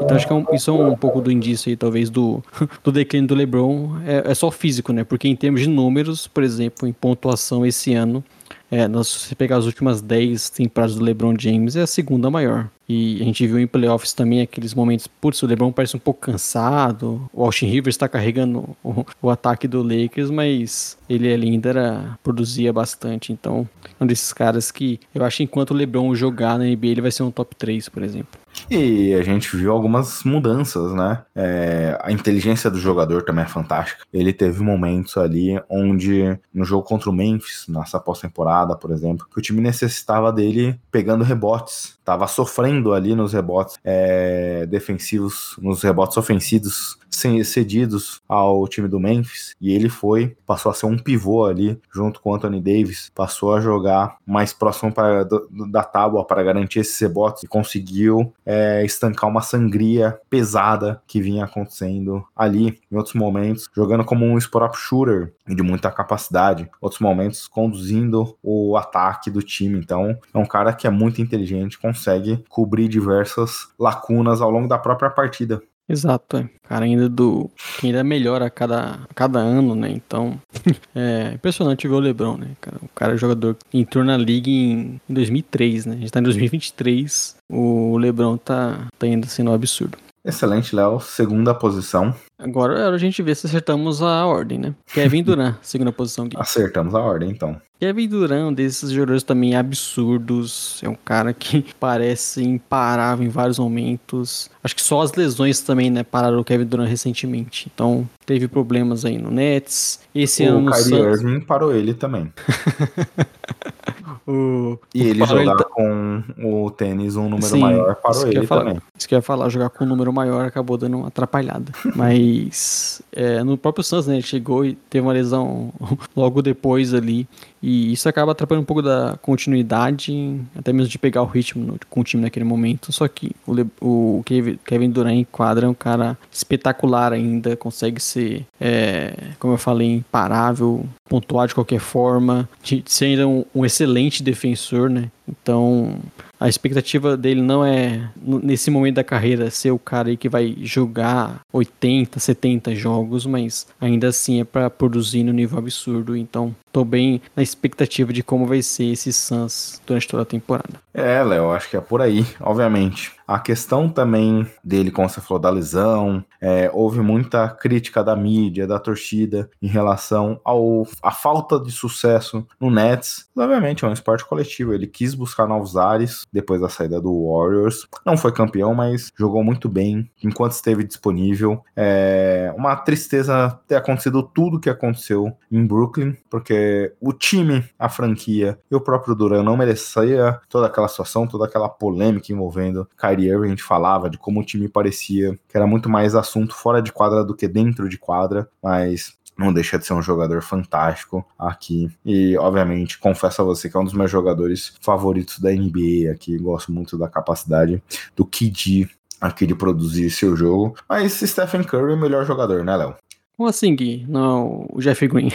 Então acho que é um, isso é um pouco do indício aí, talvez, do, do declínio do LeBron. É, é só físico, né? Porque em termos de números, por exemplo, em pontuação esse ano, é, nós, se pegar as últimas 10 temporadas do LeBron James, é a segunda maior. E a gente viu em playoffs também aqueles momentos, putz, o LeBron parece um pouco cansado, o Austin Rivers está carregando o, o, ataque do Lakers, mas ele ainda era, produzia bastante. Então, é um desses caras que eu acho que enquanto o LeBron jogar na NBA, ele vai ser um top 3, por exemplo. E a gente viu algumas mudanças, né? É, a inteligência do jogador também é fantástica. Ele teve momentos ali onde, no jogo contra o Memphis, nessa pós-temporada, por exemplo, que o time necessitava dele pegando rebotes. Tava sofrendo ali nos rebotes é, defensivos, nos rebotes ofensivos cedidos ao time do Memphis e ele foi, passou a ser um pivô ali junto com o Anthony Davis, passou a jogar mais próximo para, da tábua para garantir esses rebotes e conseguiu é, estancar uma sangria pesada que vinha acontecendo ali em outros momentos, jogando como um spot-up shooter de muita capacidade, outros momentos conduzindo o ataque do time. Então, é um cara que é muito inteligente, consegue cobrir diversas lacunas ao longo da própria partida. Exato, é. Cara ainda do. ainda melhora a cada, a cada ano, né? Então. é impressionante ver o Lebron, né? Cara, o cara é jogador que entrou na liga em, em 2003, né? A gente tá em 2023. O Lebron tá, tá ainda sendo um absurdo. Excelente, Léo. Segunda posição. Agora é a gente ver se acertamos a ordem, né? Kevin Durant, segunda posição. Gui. Acertamos a ordem, então. Kevin Durant, um desses jogadores também absurdos. É um cara que parece imparável em vários momentos. Acho que só as lesões também, né, pararam o Kevin Durant recentemente. Então, teve problemas aí no Nets. Esse o ano o Kyrie Irving parou ele também. o, e o ele jogar ele- com o tênis um número Sim, maior parou ele falar. também. Isso que eu ia falar, jogar com um número maior acabou dando uma atrapalhada. Mas é, no próprio Suns, né, ele chegou e teve uma lesão logo depois ali. E isso acaba atrapalhando um pouco da continuidade, até mesmo de pegar o ritmo com o time naquele momento. Só que o, Le- o Kevin, Kevin Durant em quadra é um cara espetacular ainda, consegue ser, é, como eu falei, imparável, pontuar de qualquer forma, de ser ainda um, um excelente defensor, né? Então, a expectativa dele não é, nesse momento da carreira, ser o cara aí que vai jogar 80, 70 jogos, mas ainda assim é para produzir no nível absurdo. Então, tô bem na expectativa de como vai ser esse Suns durante toda a temporada. É, Léo, acho que é por aí, obviamente. A questão também dele, como você falou, da lesão, é, houve muita crítica da mídia, da torcida, em relação ao a falta de sucesso no Nets. Obviamente, é um esporte coletivo, ele quis buscar novos ares depois da saída do Warriors. Não foi campeão, mas jogou muito bem enquanto esteve disponível. É uma tristeza ter acontecido tudo que aconteceu em Brooklyn, porque o time, a franquia e o próprio Duran não merecia toda aquela situação, toda aquela polêmica envolvendo Kyrie Irving. A gente falava de como o time parecia que era muito mais assunto fora de quadra do que dentro de quadra, mas não deixa de ser um jogador fantástico aqui. E, obviamente, confesso a você que é um dos meus jogadores favoritos da NBA aqui. Gosto muito da capacidade do KD aqui de produzir seu jogo. Mas Stephen Curry é o melhor jogador, né, Léo? Como assim, Gui? Não, o Jeff Green.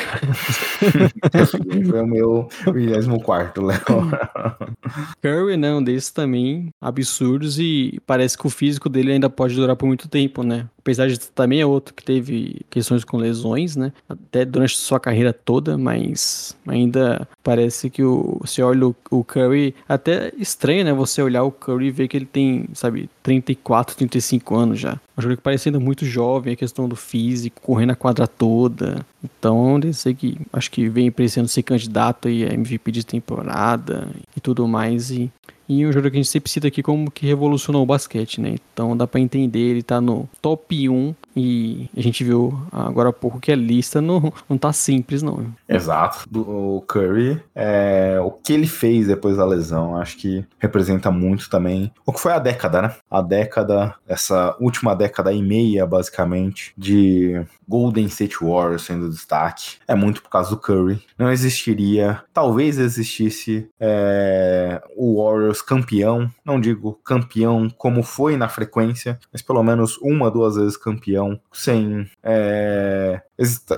Foi o meu 24, Léo. Curry, né? Um desses também absurdos e parece que o físico dele ainda pode durar por muito tempo, né? Apesar de também é outro que teve questões com lesões, né? Até durante sua carreira toda, mas ainda parece que o, você olha o, o Curry, até estranho, né? Você olhar o Curry e ver que ele tem, sabe, 34, 35 anos já. Um jogador que parece ainda muito jovem, a questão do físico, correndo a quadra toda. Então, eu sei que acho que vem parecendo ser candidato a MVP de temporada e tudo mais. E e um jogador que a gente sempre cita aqui como que revolucionou o basquete, né? Então dá para entender, ele tá no top 1 e a gente viu agora há pouco que a lista não, não tá simples, não. Exato. O Curry, é, o que ele fez depois da lesão, acho que representa muito também o que foi a década, né? A década, essa última década e meia, basicamente, de Golden State Warriors sendo destaque. É muito por causa do Curry. Não existiria, talvez existisse é, o Warriors campeão, não digo campeão como foi na frequência, mas pelo menos uma, duas vezes campeão, sem é,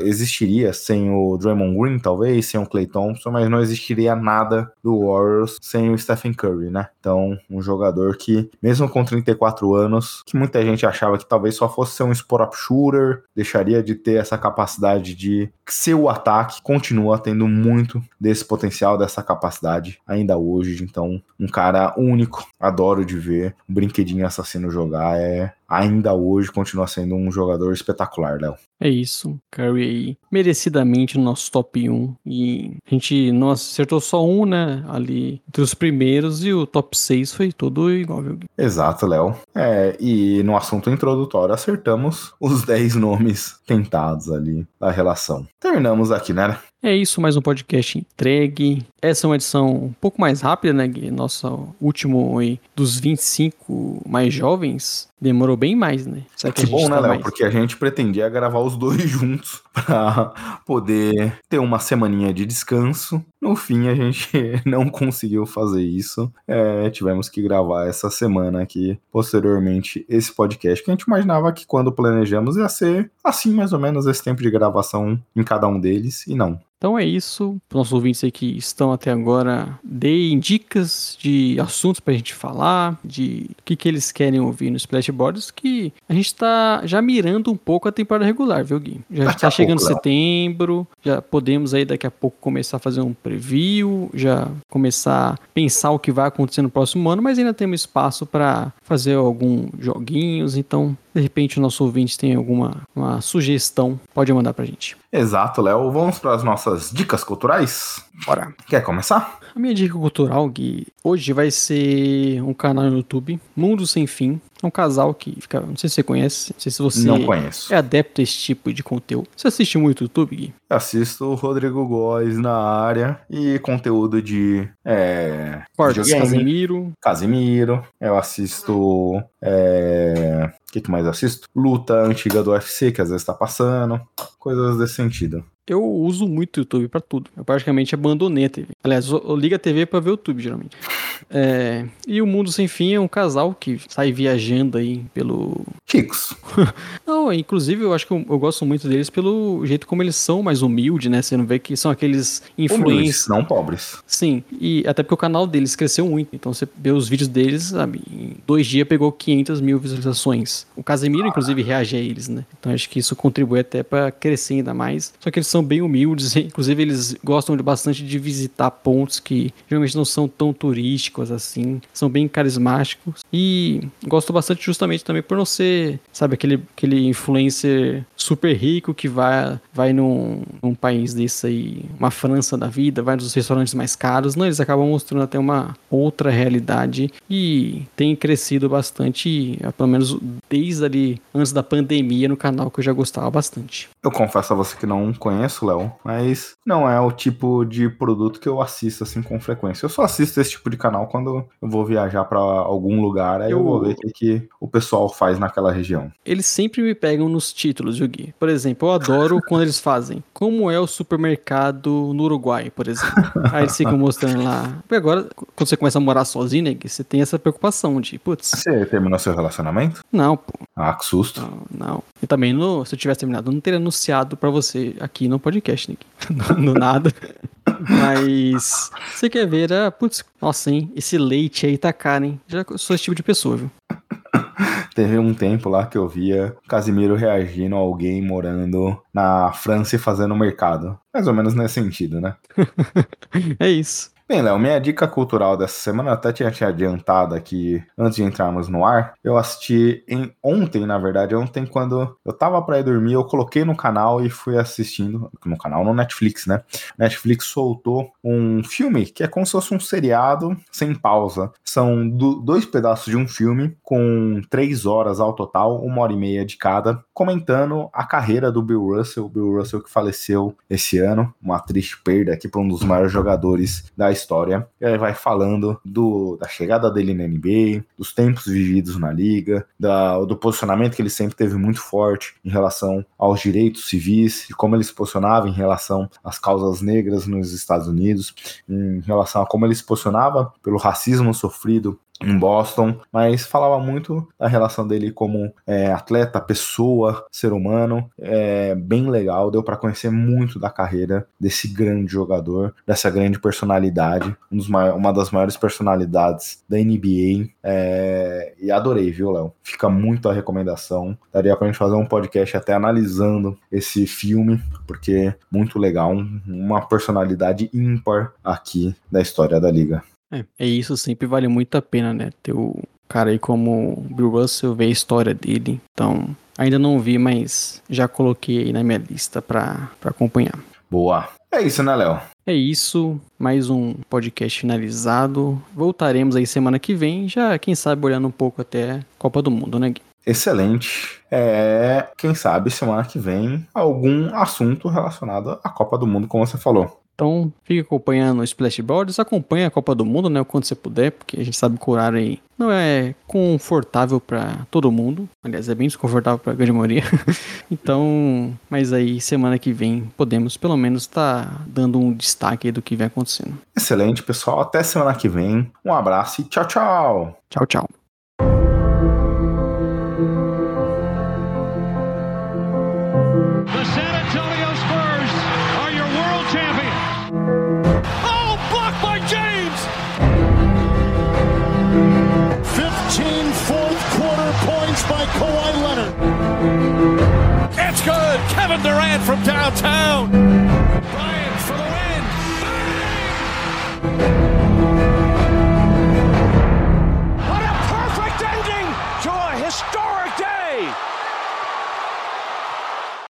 existiria sem o Draymond Green, talvez, sem o Clay Thompson, mas não existiria nada do Warriors sem o Stephen Curry, né? Então, um jogador que, mesmo com 34 anos, que muita gente achava que talvez só fosse ser um spot-up shooter, deixaria de ter essa capacidade de ser o ataque, continua tendo muito desse potencial, dessa capacidade ainda hoje. Então, um cara único, adoro de ver. Um brinquedinho assassino jogar é ainda hoje continua sendo um jogador espetacular, Léo. É isso, Curry aí, merecidamente no nosso top 1. E a gente não acertou só um, né? Ali entre os primeiros e o top 6 foi todo igual, viu? Exato, Léo. É, e no assunto introdutório acertamos os 10 nomes tentados ali da relação. Terminamos aqui, né? É isso, mais um podcast entregue. Essa é uma edição um pouco mais rápida, né, Gui? Nosso último aí, dos 25 mais jovens demorou bem mais, né? Será que, que bom, né, tá Léo? Porque a gente pretendia gravar os dois juntos para poder ter uma semaninha de descanso. No fim, a gente não conseguiu fazer isso. É, tivemos que gravar essa semana aqui, posteriormente, esse podcast que a gente imaginava que quando planejamos ia ser assim, mais ou menos, esse tempo de gravação em cada um deles, e não. Então é isso. Para nossos ouvintes aí que estão até agora, deem dicas de assuntos para a gente falar, de o que, que eles querem ouvir no Splashboards, que a gente está já mirando um pouco a temporada regular, viu, Gui? Já está chegando pouco, setembro, já podemos aí daqui a pouco começar a fazer um preview, já começar a pensar o que vai acontecer no próximo ano, mas ainda temos espaço para fazer alguns joguinhos, então de repente o nosso ouvinte tem alguma uma sugestão, pode mandar pra gente. Exato, Léo. Vamos para as nossas dicas culturais? Bora. Quer começar? A minha dica cultural, Gui, hoje vai ser um canal no YouTube, Mundo Sem Fim. É um casal que fica. Não sei se você conhece, não sei se você não conheço. é adepto a esse tipo de conteúdo. Você assiste muito YouTube, Gui? Assisto o Rodrigo Góes na área e conteúdo de. É, Cortes, Casemiro. Casemiro. Eu assisto. É, o que, que mais assisto? Luta antiga do UFC, que às vezes tá passando. Coisas desse sentido. Eu uso muito o YouTube para tudo. Eu praticamente abandonei a TV. Aliás, eu ligo a TV para ver o YouTube, geralmente. É, e o Mundo Sem Fim é um casal que sai viajando aí pelo. Chicos. não, inclusive eu acho que eu, eu, gosto muito deles pelo jeito como eles são mais humildes, né? Você não vê que são aqueles influencers. não pobres. Sim, e até porque o canal deles cresceu muito. Então você vê os vídeos deles, sabe? Em dois dias pegou 500 mil visualizações. O Casemiro, inclusive, reage a eles, né? Então acho que isso contribui até para crescer ainda mais. Só que eles são bem humildes, inclusive eles gostam de bastante de visitar pontos que geralmente não são tão turísticos assim, são bem carismáticos e gosto bastante justamente também por não ser, sabe, aquele, aquele influencer super rico que vai, vai num, num país desse aí, uma França da vida, vai nos restaurantes mais caros, não, eles acabam mostrando até uma outra realidade e tem crescido bastante, pelo menos desde ali antes da pandemia no canal que eu já gostava bastante. Eu confesso a você que não conheço, Léo, mas não é o tipo de produto que eu assisto assim com frequência. Eu só assisto esse tipo de canal quando eu vou viajar para algum lugar, aí eu... eu, vou ver o que, que o pessoal faz naquela região. Eles sempre me pegam nos títulos, Gui. Por exemplo, eu adoro quando eles fazem como é o supermercado no Uruguai, por exemplo. Aí eles ficam mostrando lá. Porque agora, quando você começa a morar sozinho, né, você tem essa preocupação de, putz. Você terminou seu relacionamento? Não, pô. Ah, que susto. Não, não. E também, no, se eu tivesse terminado, eu não teria anunciado para você aqui no podcast, Nick. no, no nada. Mas você quer ver, ah, putz, nossa, hein? Esse leite aí tá caro, hein? Já sou esse tipo de pessoa, viu? Teve um tempo lá que eu via Casimiro reagindo a alguém morando na França e fazendo mercado. Mais ou menos nesse sentido, né? é isso. Bem, Léo, minha dica cultural dessa semana, eu até tinha te adiantado aqui antes de entrarmos no ar. Eu assisti em, ontem, na verdade, ontem, quando eu tava pra ir dormir, eu coloquei no canal e fui assistindo. No canal, no Netflix, né? Netflix soltou um filme que é como se fosse um seriado sem pausa. São do, dois pedaços de um filme, com três horas ao total, uma hora e meia de cada, comentando a carreira do Bill Russell. Bill Russell que faleceu esse ano, uma triste perda aqui para um dos maiores jogadores da história. E aí vai falando do, da chegada dele na NBA, dos tempos vividos na liga, da, do posicionamento que ele sempre teve muito forte em relação aos direitos civis, e como ele se posicionava em relação às causas negras nos Estados Unidos, em relação a como ele se posicionava pelo racismo sofrido em Boston, mas falava muito da relação dele como é, atleta, pessoa, ser humano, é bem legal, deu para conhecer muito da carreira desse grande jogador, dessa grande personalidade, um uma das maiores personalidades da NBA, é, e adorei, viu, Léo? Fica muito a recomendação, daria pra gente fazer um podcast até analisando esse filme, porque muito legal, uma personalidade ímpar aqui da história da liga. É, é isso, sempre vale muito a pena, né? Ter o cara aí como Bill Russell, ver a história dele. Então, ainda não vi, mas já coloquei aí na minha lista pra, pra acompanhar. Boa. É isso, né, Léo? É isso, mais um podcast finalizado. Voltaremos aí semana que vem, já quem sabe olhando um pouco até Copa do Mundo, né, Gui? Excelente. É, quem sabe semana que vem algum assunto relacionado à Copa do Mundo, como você falou. Então, fique acompanhando o Splashboards, acompanhe a Copa do Mundo, né, quando você puder, porque a gente sabe que o horário aí não é confortável para todo mundo. Aliás, é bem desconfortável para a grande maioria. então, mas aí semana que vem podemos pelo menos estar tá dando um destaque do que vem acontecendo. Excelente, pessoal. Até semana que vem. Um abraço e tchau, tchau. Tchau, tchau.